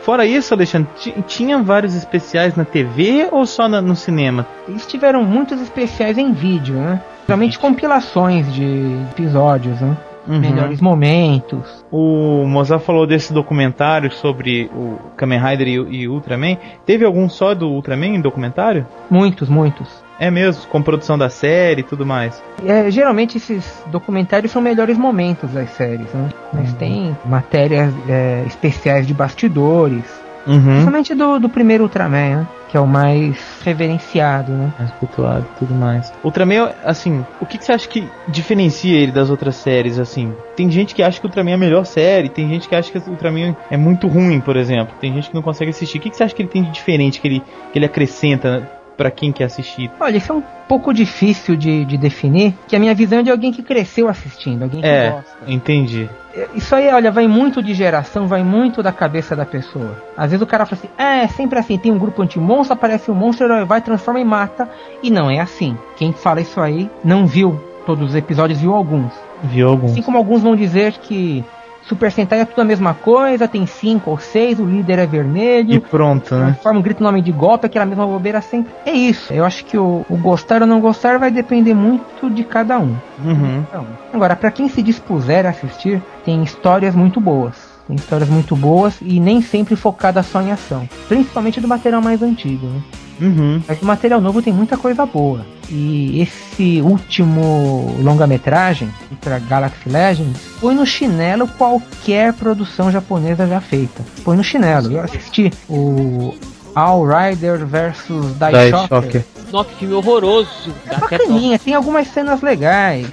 Fora isso, Alexandre, ti- tinha vários especiais na TV ou só na- no cinema? Eles tiveram muitos especiais em vídeo, né? Geralmente compilações de episódios, né? Uhum. Melhores momentos. O Mozart falou desse documentário sobre o Kamen Rider e, o- e Ultraman. Teve algum só do Ultraman em documentário? Muitos, muitos. É mesmo, com produção da série e tudo mais. É, geralmente esses documentários são melhores momentos das séries, né? Mas tem matérias é, especiais de bastidores. Uhum. Principalmente do, do primeiro Ultraman, né? Que é o mais reverenciado, né? Mais cultuado e tudo mais. Ultraman, assim, o que, que você acha que diferencia ele das outras séries, assim? Tem gente que acha que o Ultraman é a melhor série, tem gente que acha que o Ultraman é muito ruim, por exemplo. Tem gente que não consegue assistir. O que, que você acha que ele tem de diferente, que ele, que ele acrescenta pra quem quer assistir? Olha, isso é um pouco difícil de, de definir, que a minha visão é de alguém que cresceu assistindo, alguém que É, gosta. entendi. Isso aí, olha, vai muito de geração, vai muito da cabeça da pessoa. Às vezes o cara fala assim, ah, é sempre assim, tem um grupo anti-monstro, aparece um monstro, herói vai, transforma e mata. E não é assim. Quem fala isso aí não viu todos os episódios, viu alguns. Viu algum? Assim como alguns vão dizer que Super Sentai é tudo a mesma coisa, tem cinco ou seis, o líder é E vermelho, pronto, né? transforma um grito nome de golpe, aquela mesma bobeira sempre. É isso. Eu acho que o, o gostar ou não gostar vai depender muito de cada um. Uhum. Então, agora, para quem se dispuser a assistir, tem histórias muito boas. Tem histórias muito boas e nem sempre focadas só em ação. Principalmente do material mais antigo, né? Uhum. Mas o material novo tem muita coisa boa. E esse último longa-metragem, Ultra Galaxy Legends, foi no chinelo qualquer produção japonesa já feita. Foi no chinelo. Eu assisti o All Rider vs Da Daishocker. Shocker. Nossa, que filme horroroso. É bacaninha, tem algumas cenas legais.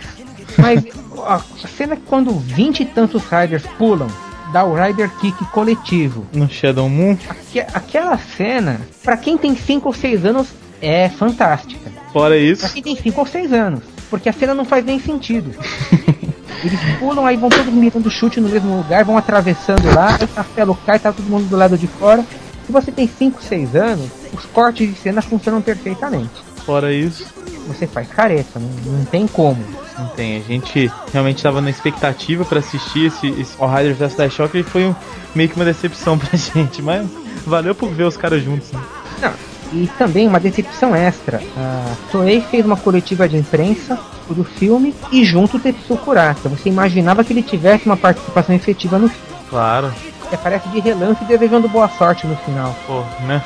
Mas a cena é quando vinte e tantos Riders pulam, dá o Rider Kick coletivo. No Shadow Moon. Aque- aquela cena, pra quem tem 5 ou 6 anos, é fantástica. Fora isso. quem tem 5 ou 6 anos, porque a cena não faz nem sentido. Eles pulam, aí vão todos mirando chute no mesmo lugar, vão atravessando lá, aí o castelo cai, tá todo mundo do lado de fora. Se você tem 5, 6 anos, os cortes de cena funcionam perfeitamente. Fora isso. Você faz careta, não, não tem como. Não tem. A gente realmente estava na expectativa pra assistir esse, esse All Riders vs Die Shocker e foi um- meio que uma decepção pra gente. Mas valeu por ver os caras juntos. Né? Não, e também uma decepção extra. A Toei fez uma coletiva de imprensa do filme e junto o Tetsu Kurata. Você imaginava que ele tivesse uma participação efetiva no filme. Claro. que aparece de relance desejando boa sorte no final. Pô, né?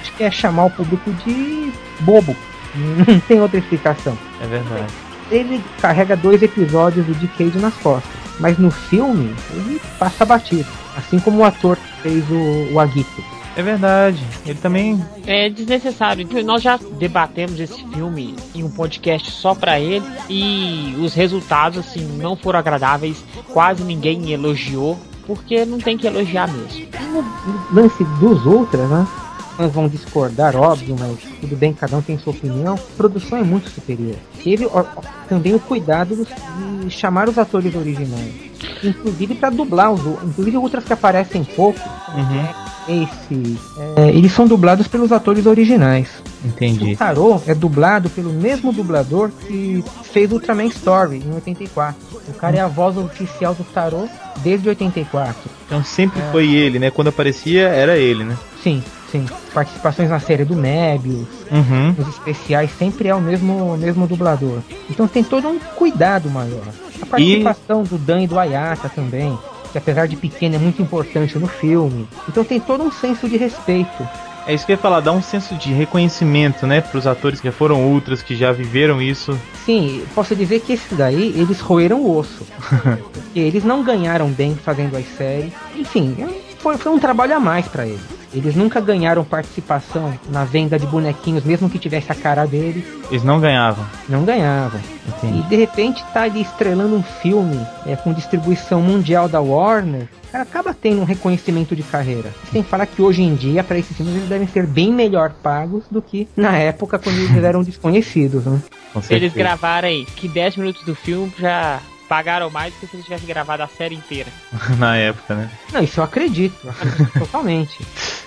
Acho que é chamar o público de bobo. Não tem outra explicação. É verdade. Ele carrega dois episódios do Decade nas costas, mas no filme ele passa batido, assim como o ator que fez o, o Aguito. É verdade. Ele também. É desnecessário. Nós já debatemos esse filme em um podcast só pra ele e os resultados assim não foram agradáveis. Quase ninguém elogiou, porque não tem que elogiar mesmo. No lance dos Ultras, né? Nós vão discordar, óbvio, mas tudo bem, cada um tem sua opinião. A produção é muito superior. Teve ó, também o cuidado de chamar os atores originais, inclusive para dublar os, inclusive outras que aparecem pouco. Uhum. Esse, é, eles são dublados pelos atores originais. O Entendi. Tarô é dublado pelo mesmo dublador que fez Ultraman Story em 84. O cara é a voz oficial do Tarô desde 84. Então sempre foi ele, né? Quando aparecia, era ele, né? Sim, sim. Participações na série do Mebius, Uhum. nos especiais sempre é o mesmo, o mesmo dublador. Então tem todo um cuidado maior. A participação do Dan e do Ayata também, que apesar de pequeno é muito importante no filme. Então tem todo um senso de respeito. É isso que eu ia falar, dá um senso de reconhecimento, né? Pros atores que já foram ultras, que já viveram isso. Sim, posso dizer que esses daí, eles roeram o osso. Eles não ganharam bem fazendo as séries. Enfim, foi, foi um trabalho a mais pra eles. Eles nunca ganharam participação na venda de bonequinhos, mesmo que tivesse a cara deles. Eles não ganhavam. Não ganhavam. E Entendi. de repente tá ali estrelando um filme é, com distribuição mundial da Warner. O cara acaba tendo um reconhecimento de carreira. Sem falar que hoje em dia, para esses filmes, eles devem ser bem melhor pagos do que na época quando eles eram desconhecidos. Né? Com Se eles gravarem que 10 minutos do filme já pagaram mais do que se eles tivessem gravado a série inteira. Na época, né? Não, isso eu acredito, eu acredito totalmente.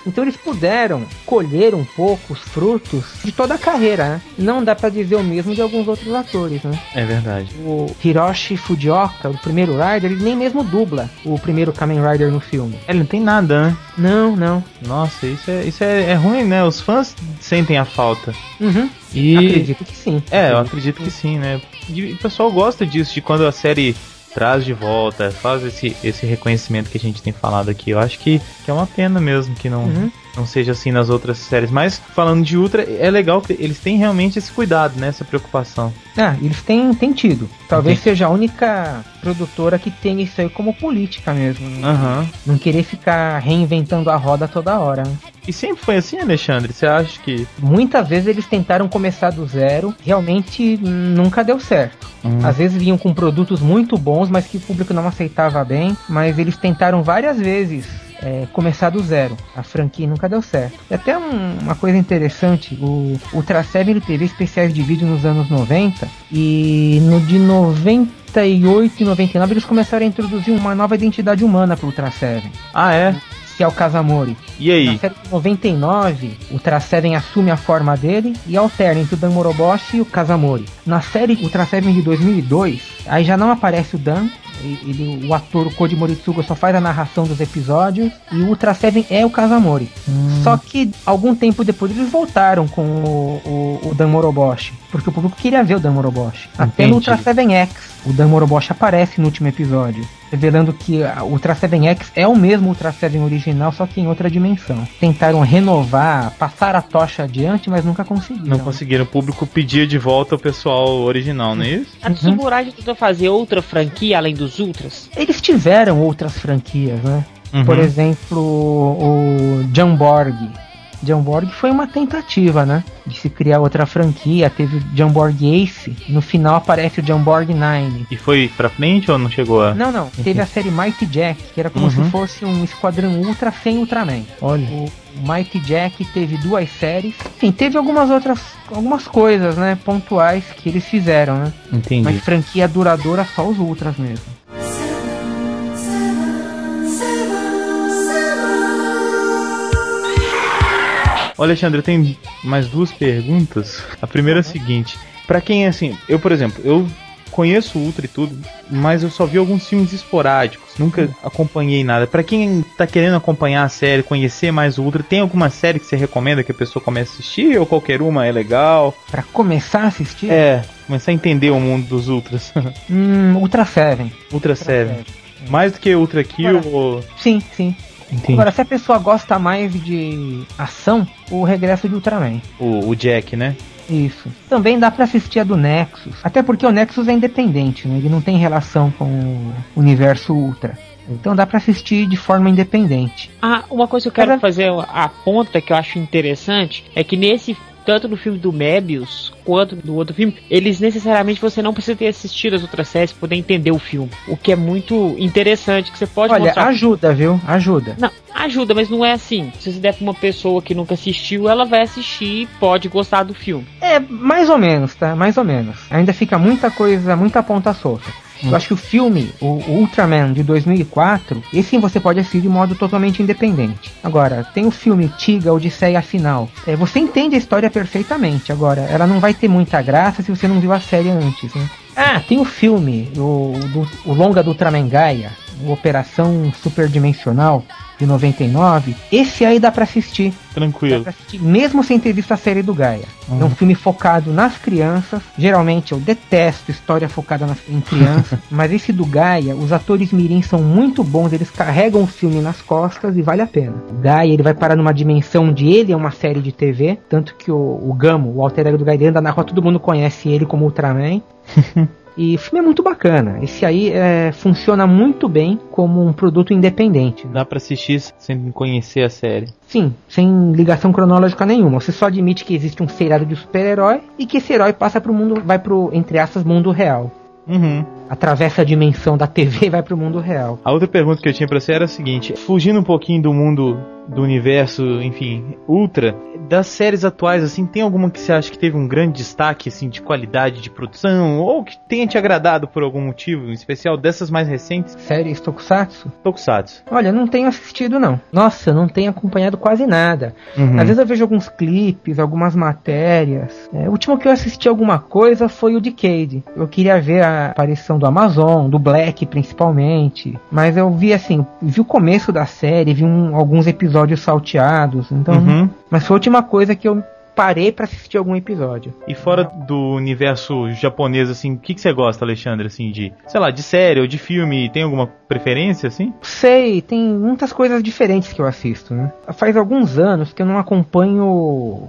Então eles puderam colher um pouco os frutos de toda a carreira, né? Não dá pra dizer o mesmo de alguns outros atores, né? É verdade. O Hiroshi Fujioka, o primeiro Rider, ele nem mesmo dubla o primeiro Kamen Rider no filme. Ele não tem nada, né? Não, não. Nossa, isso é, isso é, é ruim, né? Os fãs sentem a falta. Uhum. E. Acredito que sim. É, eu acredito que sim, né? E o pessoal gosta disso, de quando a série traz de volta, faz esse, esse reconhecimento que a gente tem falado aqui. Eu acho que, que é uma pena mesmo que não, Uhum. Não seja assim nas outras séries. Mas falando de Ultra, é legal que eles têm realmente esse cuidado, né? Essa preocupação. Ah, eles têm, têm tido. Talvez Entendi. seja a única produtora que tem isso aí como política mesmo. né? Aham. Não querer ficar reinventando a roda toda hora. né? E sempre foi assim, Alexandre? Você acha que. Muitas vezes eles tentaram começar do zero, realmente nunca deu certo. Hum. Às vezes vinham com produtos muito bons, mas que o público não aceitava bem. Mas eles tentaram várias vezes é, começar do zero. A franquia nunca deu certo. E até um- uma coisa interessante: o Ultra 7 ele teve especiais de vídeo nos anos 90 e no de 98 e 99 eles começaram a introduzir uma nova identidade humana para o Ultra 7, Ah, é? que é o Casamori. E Na aí? série de 99, o Ultra-Seven assume a forma dele e alterna entre o Dan Moroboshi e o Kazamori. Na série Ultra-Seven de 2002, aí já não aparece o Dan, ele, o ator o Koji Moritsuga só faz a narração dos episódios e o Ultra-Seven é o Kazamori. Só que algum tempo depois eles voltaram com o, o, o Dan Moroboshi, porque o público queria ver o Dan Moroboshi. Até no. Ultra 7X, o Dan Moroboshi aparece no último episódio, revelando que o Ultra 7X é o mesmo Ultra 7 original, só que em outra dimensão. Tentaram renovar, passar a tocha adiante, mas nunca conseguiram. Não conseguiram. O público pedia de volta o pessoal original, não é isso? A Tsuburagi tentou fazer outra franquia além dos Ultras? Eles tiveram outras franquias, né? Uhum. Por exemplo, o Jamborg. Jamborg foi uma tentativa, né? De se criar outra franquia. Teve o Jamborg Ace. No final aparece o Jamborg 9. E foi pra frente ou não chegou a. Não, não. Teve a série Mighty Jack, que era como Uhum. se fosse um esquadrão ultra sem Ultraman. Olha. O Mighty Jack teve duas séries. Enfim, teve algumas outras algumas coisas, né, pontuais que eles fizeram, né? Entendi. Mas franquia duradoura só os ultras mesmo. Ô, Alexandre, eu tenho mais duas perguntas. A primeira é a seguinte: Pra quem é assim, eu, por exemplo, eu conheço o Ultra e tudo, mas eu só vi alguns filmes esporádicos, nunca acompanhei nada. Pra quem tá querendo acompanhar a série, conhecer mais o Ultra, tem alguma série que você recomenda que a pessoa comece a assistir ou qualquer uma é legal? Pra começar a assistir, É, começar a entender o mundo dos Ultras. hum, Ultra Seven. Ultra Seven. Mais do que Ultra Kill ou Sim, sim. Entendi. Agora, se a pessoa gosta mais de ação, o regresso de Ultraman. O, o Jack, né? Isso. Também dá pra assistir a do Nexus. Até porque o Nexus é independente, né? Ele não tem relação com o universo Ultra. Então dá pra assistir de forma independente. Ah, uma coisa que eu quero fazer a ponta que eu acho interessante é que nesse tanto no filme do Mebius quanto no outro filme, eles necessariamente você não precisa ter assistido as outras séries para poder entender o filme, o que é muito interessante que você pode Olha, mostrar. ajuda, viu? Ajuda. Não, ajuda, mas não é assim. Se você der pra uma pessoa que nunca assistiu, ela vai assistir e pode gostar do filme. É, mais ou menos, tá? Mais ou menos. Ainda fica muita coisa, muita ponta solta. Eu acho que o filme, o, Ultraman de 2004, esse sim você pode assistir de modo totalmente independente. Agora, tem o filme Tiga Odisseia Final. É, você entende a história perfeitamente. Agora, ela não vai ter muita graça se você não viu a série antes, né? Ah, tem o filme, o, do- o longa do Ultraman Gaia, Operação Superdimensional, de 99. Esse aí dá pra assistir. Dá Tranquilo. pra assistir, mesmo sem ter visto a série do Gaia. É um filme focado nas crianças. Geralmente eu detesto história focada nas- em crianças, mas esse do Gaia, os atores mirins são muito bons, eles carregam o filme nas costas e vale a pena. O Gaia, ele vai parar numa dimensão onde ele é uma série de TV, tanto que o, o Gamo, o alter ego do Gaia, ele anda na rua, todo mundo conhece ele como Ultraman. E o filme é muito bacana. Esse aí é, funciona muito bem como um produto independente. Dá pra assistir sem conhecer a série. Sim, sem ligação cronológica nenhuma. Você só admite que existe um seriado de super-herói e que esse herói passa pro mundo, vai pro, entre aspas, mundo real. Uhum. Atravessa a dimensão da TV e vai pro mundo real. A outra pergunta que eu tinha pra você era a seguinte: fugindo um pouquinho do mundo do universo, enfim, ultra, das séries atuais, assim, tem alguma que você acha que teve um grande destaque, assim, de qualidade de produção, ou que tenha te agradado por algum motivo, em especial dessas mais recentes? Séries Tokusatsu? Tokusatsu. Olha, não tenho assistido não. Nossa, não tenho acompanhado quase nada. Uhum. Às vezes eu vejo alguns clipes, algumas matérias. É, o último que eu assisti alguma coisa foi o Decade. Eu queria ver a aparição do Amazon, do Black principalmente. Mas eu vi assim, vi o começo da série, vi um- alguns episódios salteados. Então, Uhum. mas foi a última coisa que eu parei pra assistir algum episódio. E fora do universo japonês, assim, o que, que você gosta, Alexandre, assim, de, sei lá, de série ou de filme? Tem alguma preferência, assim? Sei, tem muitas coisas diferentes que eu assisto, né? Faz alguns anos que eu não acompanho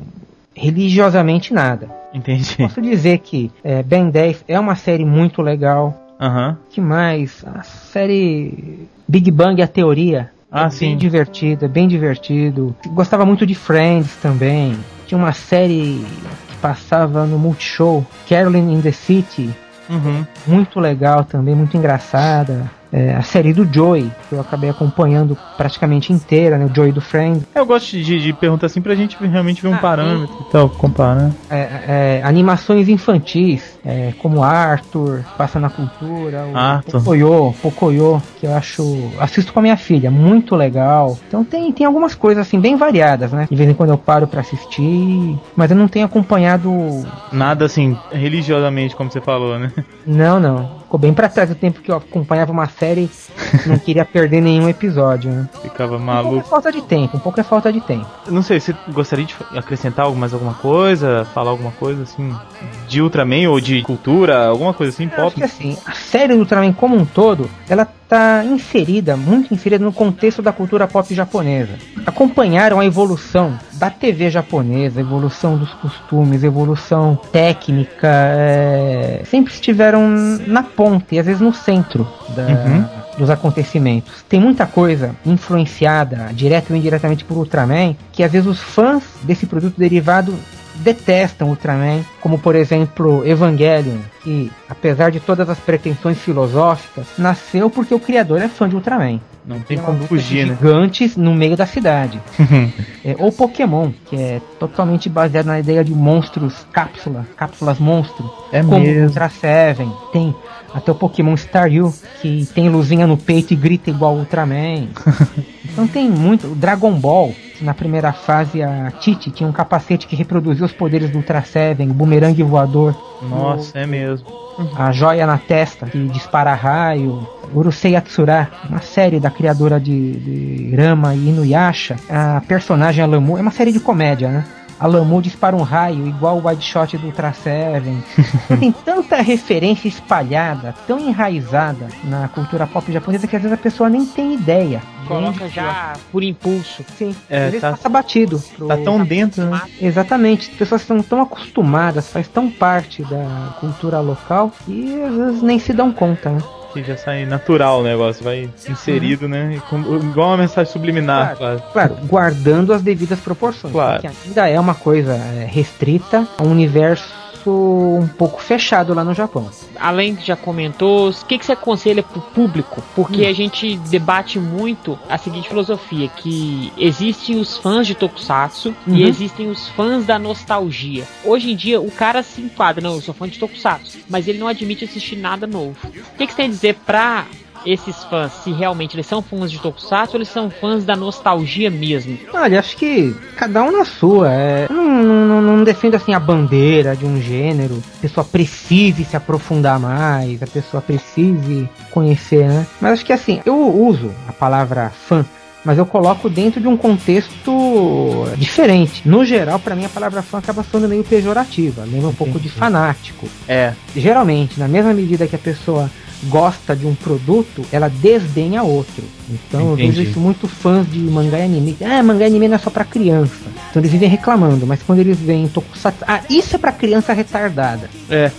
religiosamente nada. Entendi. Posso dizer que é, Ben 10 é uma série muito legal. Aham. que mais? A série Big Bang a Teoria. Ah, é sim. Bem divertida, bem divertido. Gostava muito de Friends também. Tinha uma série que passava no Multishow, Carolyn in the City. Uhum. Muito legal também, muito engraçada. É, a série do Joey, que eu acabei acompanhando praticamente inteira, né? O Joey do Friends. Eu gosto de, de perguntar assim pra gente realmente ver um Ah, parâmetro e tal, comparar. É, é, animações infantis, é, como Arthur, Passa na Cultura, o Arthur. Pocoyo, Pocoyo, que eu acho. Assisto com a minha filha, muito legal. Então tem, tem algumas coisas assim bem variadas, né? De vez em quando eu paro pra assistir, mas eu não tenho acompanhado. Nada assim, religiosamente, como você falou, né? Não, não. Ficou bem pra trás do tempo que eu acompanhava uma série, não queria perder nenhum episódio, né? Ficava Um pouco é maluco. falta de tempo, um pouco é falta de tempo. Não sei, você gostaria de acrescentar mais alguma coisa? Falar alguma coisa assim? De Ultraman ou de cultura? Alguma coisa assim, Eu acho pop? que assim, a série do Ultraman como um todo, ela tá inserida, muito inserida no contexto da cultura pop japonesa. Acompanharam a evolução da TV japonesa, evolução dos costumes, evolução técnica, é, sempre estiveram na ponta e às vezes no centro da- Uhum. dos acontecimentos. Tem muita coisa influenciada, direta ou indiretamente por Ultraman, que às vezes os fãs desse produto derivado detestam Ultraman, como por exemplo Evangelion, que apesar de todas as pretensões filosóficas, nasceu porque o criador é fã de Ultraman. Não tem como fugir, né? Gigantes no meio da cidade. É, ou Pokémon, que é totalmente baseado na ideia de monstros cápsula, cápsulas monstro. É como mesmo. Ultra Seven. Tem até o Pokémon Staryu, que tem luzinha no peito e grita igual Ultraman. então tem muito. O Dragon Ball, na primeira fase a Titi tinha um capacete que reproduzia os poderes do Ultra Seven, o bumerangue voador, Nossa, é mesmo. a joia na testa que dispara raio, Urusei Yatsura, uma série da criadora de, de Rama e Inuyasha. A personagem Alamu é uma série de comédia, né? A Lamu dispara um raio igual o Wide Shot do Ultra Seven. Tem tanta referência espalhada, tão enraizada na cultura pop japonesa que às vezes a pessoa nem tem ideia Coloca já por impulso. Sim, É, às vezes tá- passa batido. pro- Tá tão dentro, né? Exatamente, as pessoas estão tão acostumadas, faz tão parte da cultura local e às vezes nem se dão conta, né? Que já sai natural o negócio, vai inserido, né? Com- igual uma mensagem subliminar, claro. Claro, guardando as devidas proporções. Claro. Porque ainda é uma coisa é, restrita a um universo um pouco fechado lá no Japão. Além que já comentou, o que, que você aconselha pro público? Porque a gente debate muito a seguinte filosofia, que existem os fãs de Tokusatsu e Uhum. existem os fãs da nostalgia. Hoje em dia, o cara se enquadra, não, eu sou fã de Tokusatsu, mas ele não admite assistir nada novo. O que, que você tem a dizer pra esses fãs, se realmente eles são fãs de Tokusatsu ou eles são fãs da nostalgia mesmo? Olha, acho que cada um na sua. É, eu não, não, não, não defendo assim a bandeira de um gênero. A pessoa precise se aprofundar mais, a pessoa precise conhecer, né? Mas acho que assim, eu uso a palavra fã. Mas eu coloco dentro de um contexto diferente. No geral, pra mim a palavra fã acaba sendo meio pejorativa. Lembra um pouco de fanático. É, Geralmente, na mesma medida que a pessoa gosta de um produto, ela desdenha outro. Então eu Entendi. vejo isso muito fãs de mangá e anime. Ah, mangá e anime não é só pra criança. Então eles vivem reclamando, mas quando eles veem Tokusatsu, ah, isso é pra criança retardada. é.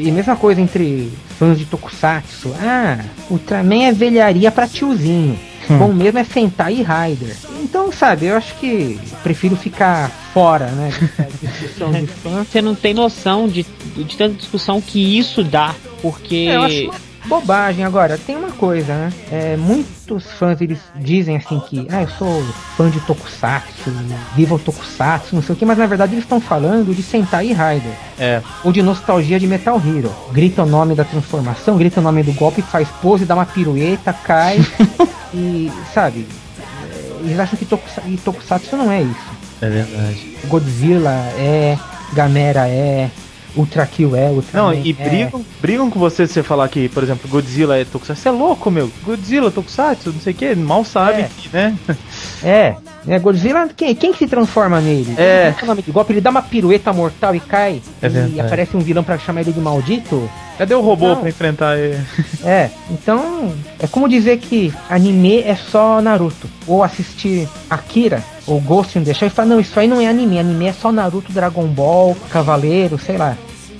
E mesma coisa entre fãs de Tokusatsu. Ah, Ultraman é velharia pra tiozinho. Bom mesmo é Sentai e Rider. Então, sabe, eu acho que prefiro ficar fora, né? discussão de fã. Você não tem noção de, de tanta discussão que isso dá, porque... É, eu acho bobagem. Agora, tem uma coisa, né? É, muitos fãs eles dizem assim que, ah, eu sou fã de Tokusatsu, viva o Tokusatsu, não sei o que, mas na verdade eles estão falando de Sentai e Rider. É, Ou de nostalgia de Metal Hero. Grita o nome da transformação, grita o nome do golpe, faz pose, dá uma pirueta, cai e, sabe? é, Eles acham que Tokusatsu, e Tokusatsu não é isso. é verdade. Godzilla é, Gamera é, Ultra Kill é, Ultra Não, e brigam, brigam com você se você falar que, por exemplo, Godzilla é Tokusatsu. Você é louco, meu. Godzilla, Tokusatsu, não sei o que, mal sabe, É. né? É, é Godzilla, quem, quem que se transforma nele? É. É o golpe? Ele dá uma pirueta mortal e cai. É e verdade. aparece um vilão pra chamar ele de maldito. Cadê o robô Não. pra enfrentar ele? É, então é como dizer que anime é só Naruto. Ou assistir Akira ou Ghost in the Shell e falar, não, isso aí não é anime, anime é só Naruto, Dragon Ball, Cavaleiro, sei lá.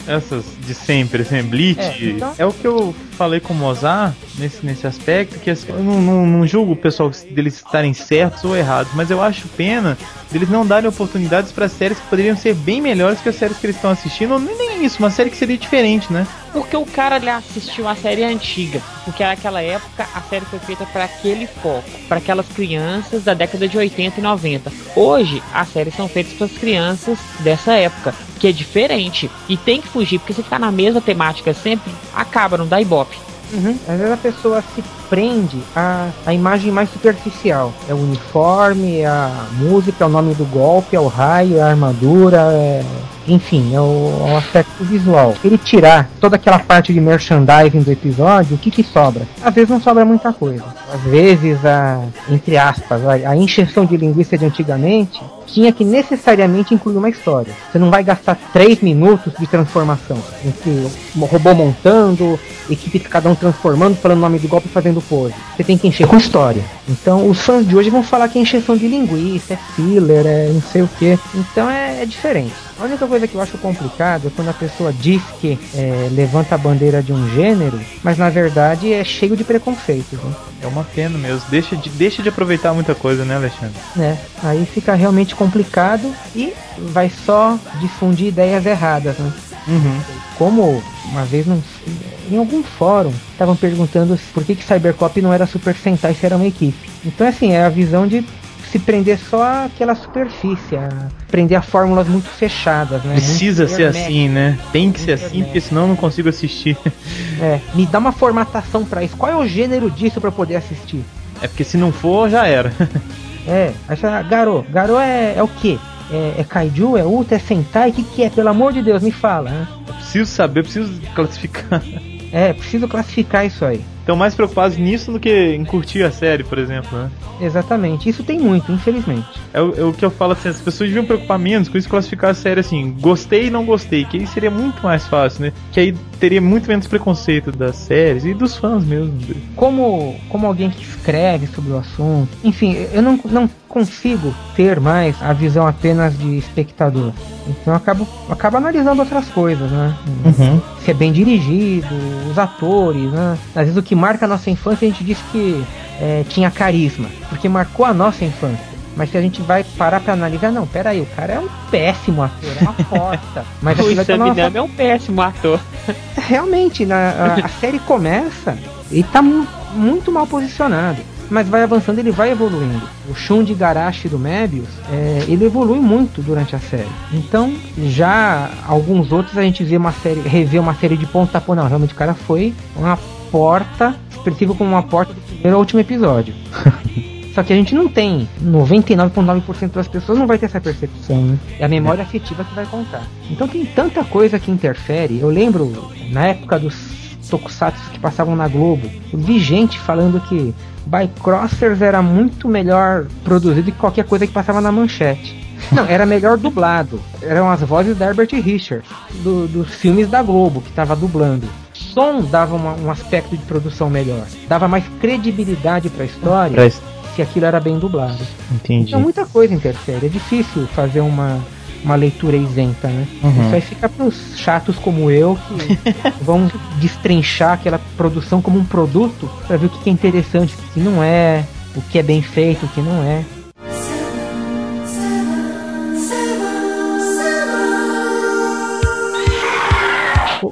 Essas de sempre, assim, Bleach. É, É, então- o que eu falei com o Mozart nesse, nesse aspecto, que assim, eu não, não, não julgo o pessoal deles estarem certos ou errados, mas eu acho pena deles não darem oportunidades para séries que poderiam ser bem melhores que as séries que eles estão assistindo, ou nem, isso, uma série que seria diferente, né? Porque o cara ele assistiu a série antiga, porque naquela época a série foi feita para aquele foco, para aquelas crianças da década de 80 e 90. Hoje as séries são feitas para as crianças dessa época, que é diferente e tem que fugir, porque se ficar na mesma temática sempre acaba, não dá ibope. Uhum. Às vezes a pessoa se prende à, à imagem mais superficial. É o uniforme, é a música, é o nome do golpe, é o raio, é a armadura, é... enfim, é o, é o aspecto visual. Ele tirar toda aquela parte de merchandising do episódio, o que que sobra? Às vezes não sobra muita coisa. Às vezes a, entre aspas, a, a encheção de linguiça de antigamente tinha que necessariamente incluir uma história. Você não vai gastar três minutos de transformação entre robô montando, equipe cada um transformando, falando o nome do golpe e fazendo pose. Você tem que encher com história. Então os fãs de hoje vão falar que é encheção de linguiça, é filler, é não sei o que. Então é, é diferente. A única coisa que eu acho complicado é quando a pessoa diz que é, levanta a bandeira de um gênero, mas na verdade é cheio de preconceitos. Né? É uma pena mesmo. Deixa de, deixa de aproveitar muita coisa, né, Alexandre? né? Aí fica realmente complicado e vai só difundir ideias erradas, né? Uhum. Como uma vez num- em algum fórum estavam perguntando por que, que Cybercop não era Super Sentai se era uma equipe. Então assim, é a visão de se prender só àquela superfície, a prender a fórmulas muito fechadas, né? Precisa Muito ser herméticas. assim, né? Tem que ser Muito assim, porque senão eu não consigo assistir. É, me dá uma formatação pra isso. Qual é o gênero disso pra eu poder assistir? É porque se não for, já era. É, fala, Garo, Garo é, é o quê? É, é Kaiju? É Ultra? É Sentai? O que, que é? Pelo amor de Deus, me fala. Né? Eu preciso saber, eu preciso classificar. É, preciso classificar isso aí. Estão mais preocupados nisso do que em curtir a série, por exemplo, né? Exatamente. Isso tem muito, infelizmente. É o, é o que eu falo assim, as pessoas deviam preocupar menos com isso, classificar a série assim, gostei e não gostei, que aí seria muito mais fácil, né? Que aí teria muito menos preconceito das séries e dos fãs mesmo. Como, como alguém que escreve sobre o assunto, enfim, eu não, não consigo ter mais a visão apenas de espectador. Então eu acabo, acabo analisando outras coisas, né? Uhum. Se é bem dirigido, os atores, né? Às vezes o que marca a nossa infância a gente diz que é, tinha carisma, porque marcou a nossa infância. Mas se a gente vai parar pra analisar, não, pera aí, o cara é um péssimo ator, é uma aposta. Mas o é da nossa- Sam é um péssimo ator. realmente, na, a, a série começa e tá mu- muito mal posicionado. Mas vai avançando, ele vai evoluindo. O Shun de Garashi do Mebius, é, ele evolui muito durante a série. Então, já alguns outros a gente vê uma série, revê uma série de ponta a ponta. Não, realmente o cara foi uma porta, expressivo como uma porta do primeiro ao último episódio. Só que a gente não tem. 99,9% das pessoas não vai ter essa percepção, né? É a memória afetiva que vai contar. Então tem tanta coisa que interfere. Eu lembro, na época dos tokusatsu que passavam na Globo, eu vi gente falando que Bycrossers era muito melhor produzido que qualquer coisa que passava na manchete. Não, era melhor dublado. Eram as vozes da Herbert Richards, do- dos filmes da Globo, que estava dublando. Som dava uma- um aspecto de produção melhor. Dava mais credibilidade para a história Pra- se aquilo era bem dublado. Entendi. Então muita coisa interfere. É difícil fazer uma, uma leitura isenta, né? Uhum. Isso aí fica pros chatos como eu que vão destrinchar aquela produção como um produto para ver o que que é interessante, o que não é, o que é bem feito, o que não é.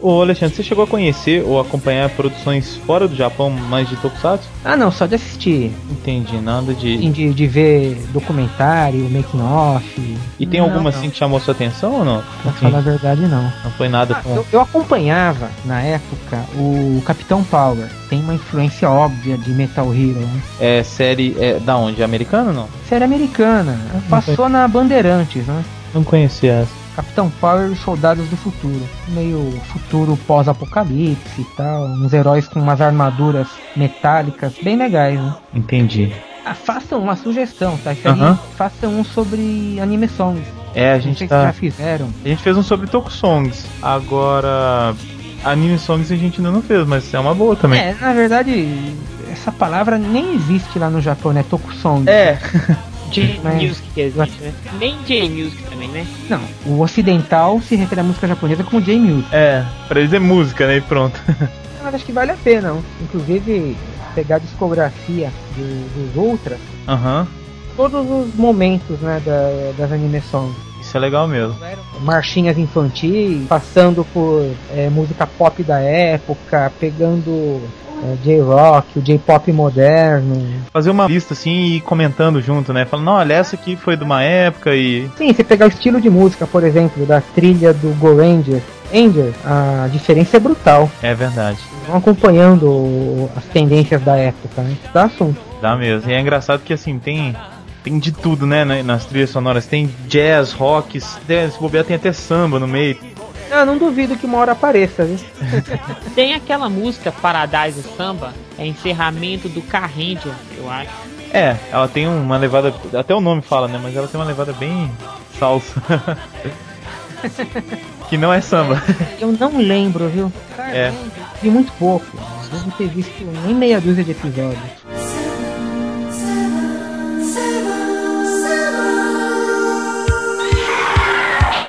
Ô, Alexandre, você chegou a conhecer ou acompanhar produções fora do Japão, mais de Tokusatsu? Ah não, só de assistir, Entendi, nada de. de, de ver documentário, making off. E tem Não, alguma não. assim que chamou sua atenção ou não? Pra Assim, falar a verdade não. não foi nada Ah, com. eu, eu acompanhava na época o Capitão Power. Tem uma influência óbvia de Metal Hero. Né? É série. É, da onde? Americana ou não? Série americana. Passou na Bandeirantes, né? Não conhecia essa. Capitão Power e os Soldados do Futuro. Meio futuro pós-apocalipse e tal. Uns heróis com umas armaduras metálicas bem legais, né? Entendi. Ah, façam uma sugestão, tá? Aham. façam um sobre anime songs. É, a gente se já tá. fizeram. A gente fez um sobre Tokusongs. Agora. Anime songs a gente ainda não fez, mas é uma boa também. É, na verdade, essa palavra nem existe lá no Japão, né? Tokusong. É. J-Music que existe, né? Nem J-Music também, né? Não, o ocidental se refere à música japonesa como J-Music. É, pra eles é música, né? E pronto. Mas acho que vale a pena, inclusive pegar a discografia do- dos outras, Aham. todos os momentos né, da- das anime songs. Isso é legal mesmo. Marchinhas infantis, passando por é, música pop da época, pegando é, J-Rock, o J-Pop moderno. Fazer uma lista assim e comentando junto, né? Falando, não, olha, essa aqui foi de uma época e. Sim, você pegar o estilo de música, por exemplo, da trilha do Go Ranger, Ranger, a diferença é brutal. É verdade. Vão acompanhando as tendências da época, né? Dá assunto. Dá mesmo. E é engraçado que assim, tem. Tem de tudo, né, na- nas trilhas sonoras. Tem jazz, rock, se bobear tem até samba no meio. Ah, não duvido que uma hora apareça, viu? Tem aquela música Paradise Samba, é encerramento do Carranger, eu acho. É, ela tem uma levada. Até o nome fala, né? Mas ela tem uma levada bem salsa. que não é samba. Eu não lembro, viu? É. Vi muito pouco. Devo ter visto nem meia dúzia de episódios.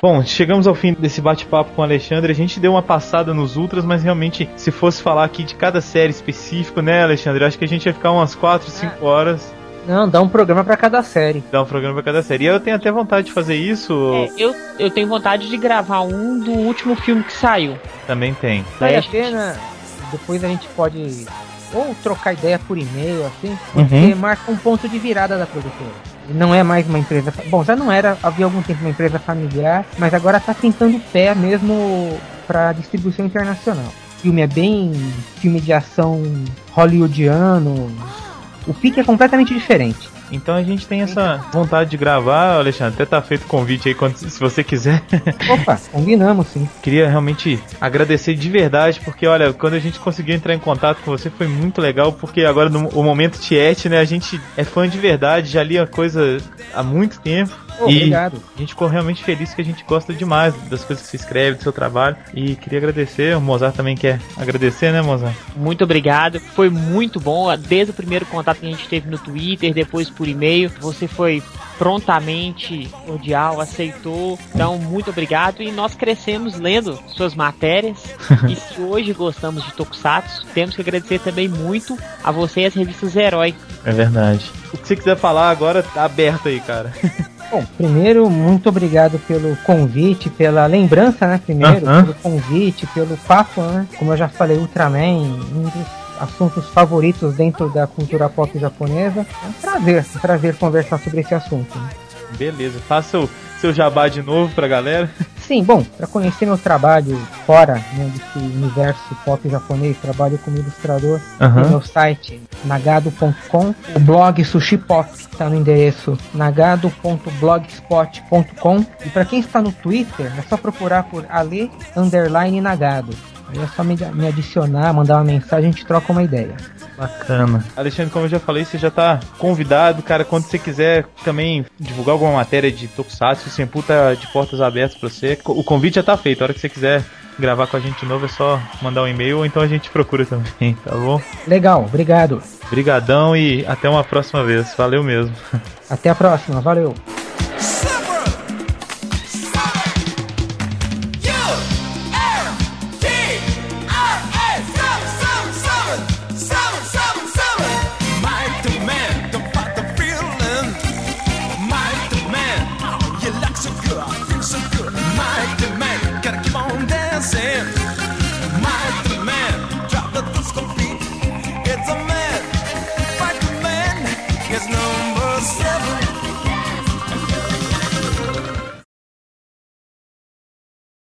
Bom, chegamos ao fim desse bate-papo com o Alexandre. A gente deu uma passada nos Ultras, mas realmente, se fosse falar aqui de cada série específico, né, Alexandre? Eu acho que a gente ia ficar umas 4, 5 horas. Não, dá um programa pra cada série. Dar um programa pra cada série. E eu tenho até vontade de fazer isso. É, eu, eu tenho vontade de gravar um do último filme que saiu. Também tem. Vale a pena. Depois a gente pode ou trocar ideia por e-mail, assim, porque Uhum. marca um ponto de virada da produtora. Não é mais uma empresa. Bom, já não era, havia algum tempo uma empresa familiar, mas agora tá tentando pé mesmo pra distribuição internacional. O filme é bem filme de ação hollywoodiano. O pique é completamente diferente. Então a gente tem essa vontade de gravar, Alexandre. Até tá feito o convite aí quando, se você quiser. Opa, combinamos sim. Queria realmente agradecer de verdade, porque olha, quando a gente conseguiu entrar em contato com você foi muito legal, porque agora no o momento Tiete, né, a gente é fã de verdade, já li a coisa há muito tempo. Oh, e obrigado. a gente ficou realmente feliz que a gente gosta demais das coisas que você escreve, do seu trabalho. E queria agradecer, o Mozart também quer agradecer, né, Mozart? Muito obrigado. Foi muito bom. Desde o primeiro contato que a gente teve no Twitter, depois por e-mail, você foi prontamente cordial, aceitou. Então, muito obrigado. E nós crescemos lendo suas matérias. e se hoje gostamos de Tokusatsu, temos que agradecer também muito a você e as revistas Herói. É verdade. O que você quiser falar agora tá aberto aí, cara. Bom, primeiro, muito obrigado pelo convite, pela lembrança, né? Primeiro, Aham. pelo convite, pelo papo, né? Como eu já falei, Ultraman, um dos assuntos favoritos dentro da cultura pop japonesa. É um prazer, um prazer conversar sobre esse assunto. né? Beleza, faça o seu jabá de novo pra galera. Sim, bom, para conhecer meu trabalho fora né, desse universo pop japonês, trabalho como ilustrador Aham. no meu site nagado.com, o blog Sushi Pop está no endereço nagado.blogspot.com e para quem está no Twitter é só procurar por Ale underline Nagado. Aí é só me, me adicionar, mandar uma mensagem, a gente troca uma ideia. Bacana. Alexandre, como eu já falei, você já tá convidado, cara. Quando você quiser também divulgar alguma matéria de Tokusatsu, o Senpu tá de portas abertas pra você. O convite já tá feito. A hora que você quiser gravar com a gente de novo, é só mandar um e-mail ou então a gente procura também, tá bom? Legal, obrigado. Brigadão e até uma próxima vez. Valeu mesmo. Até a próxima, valeu.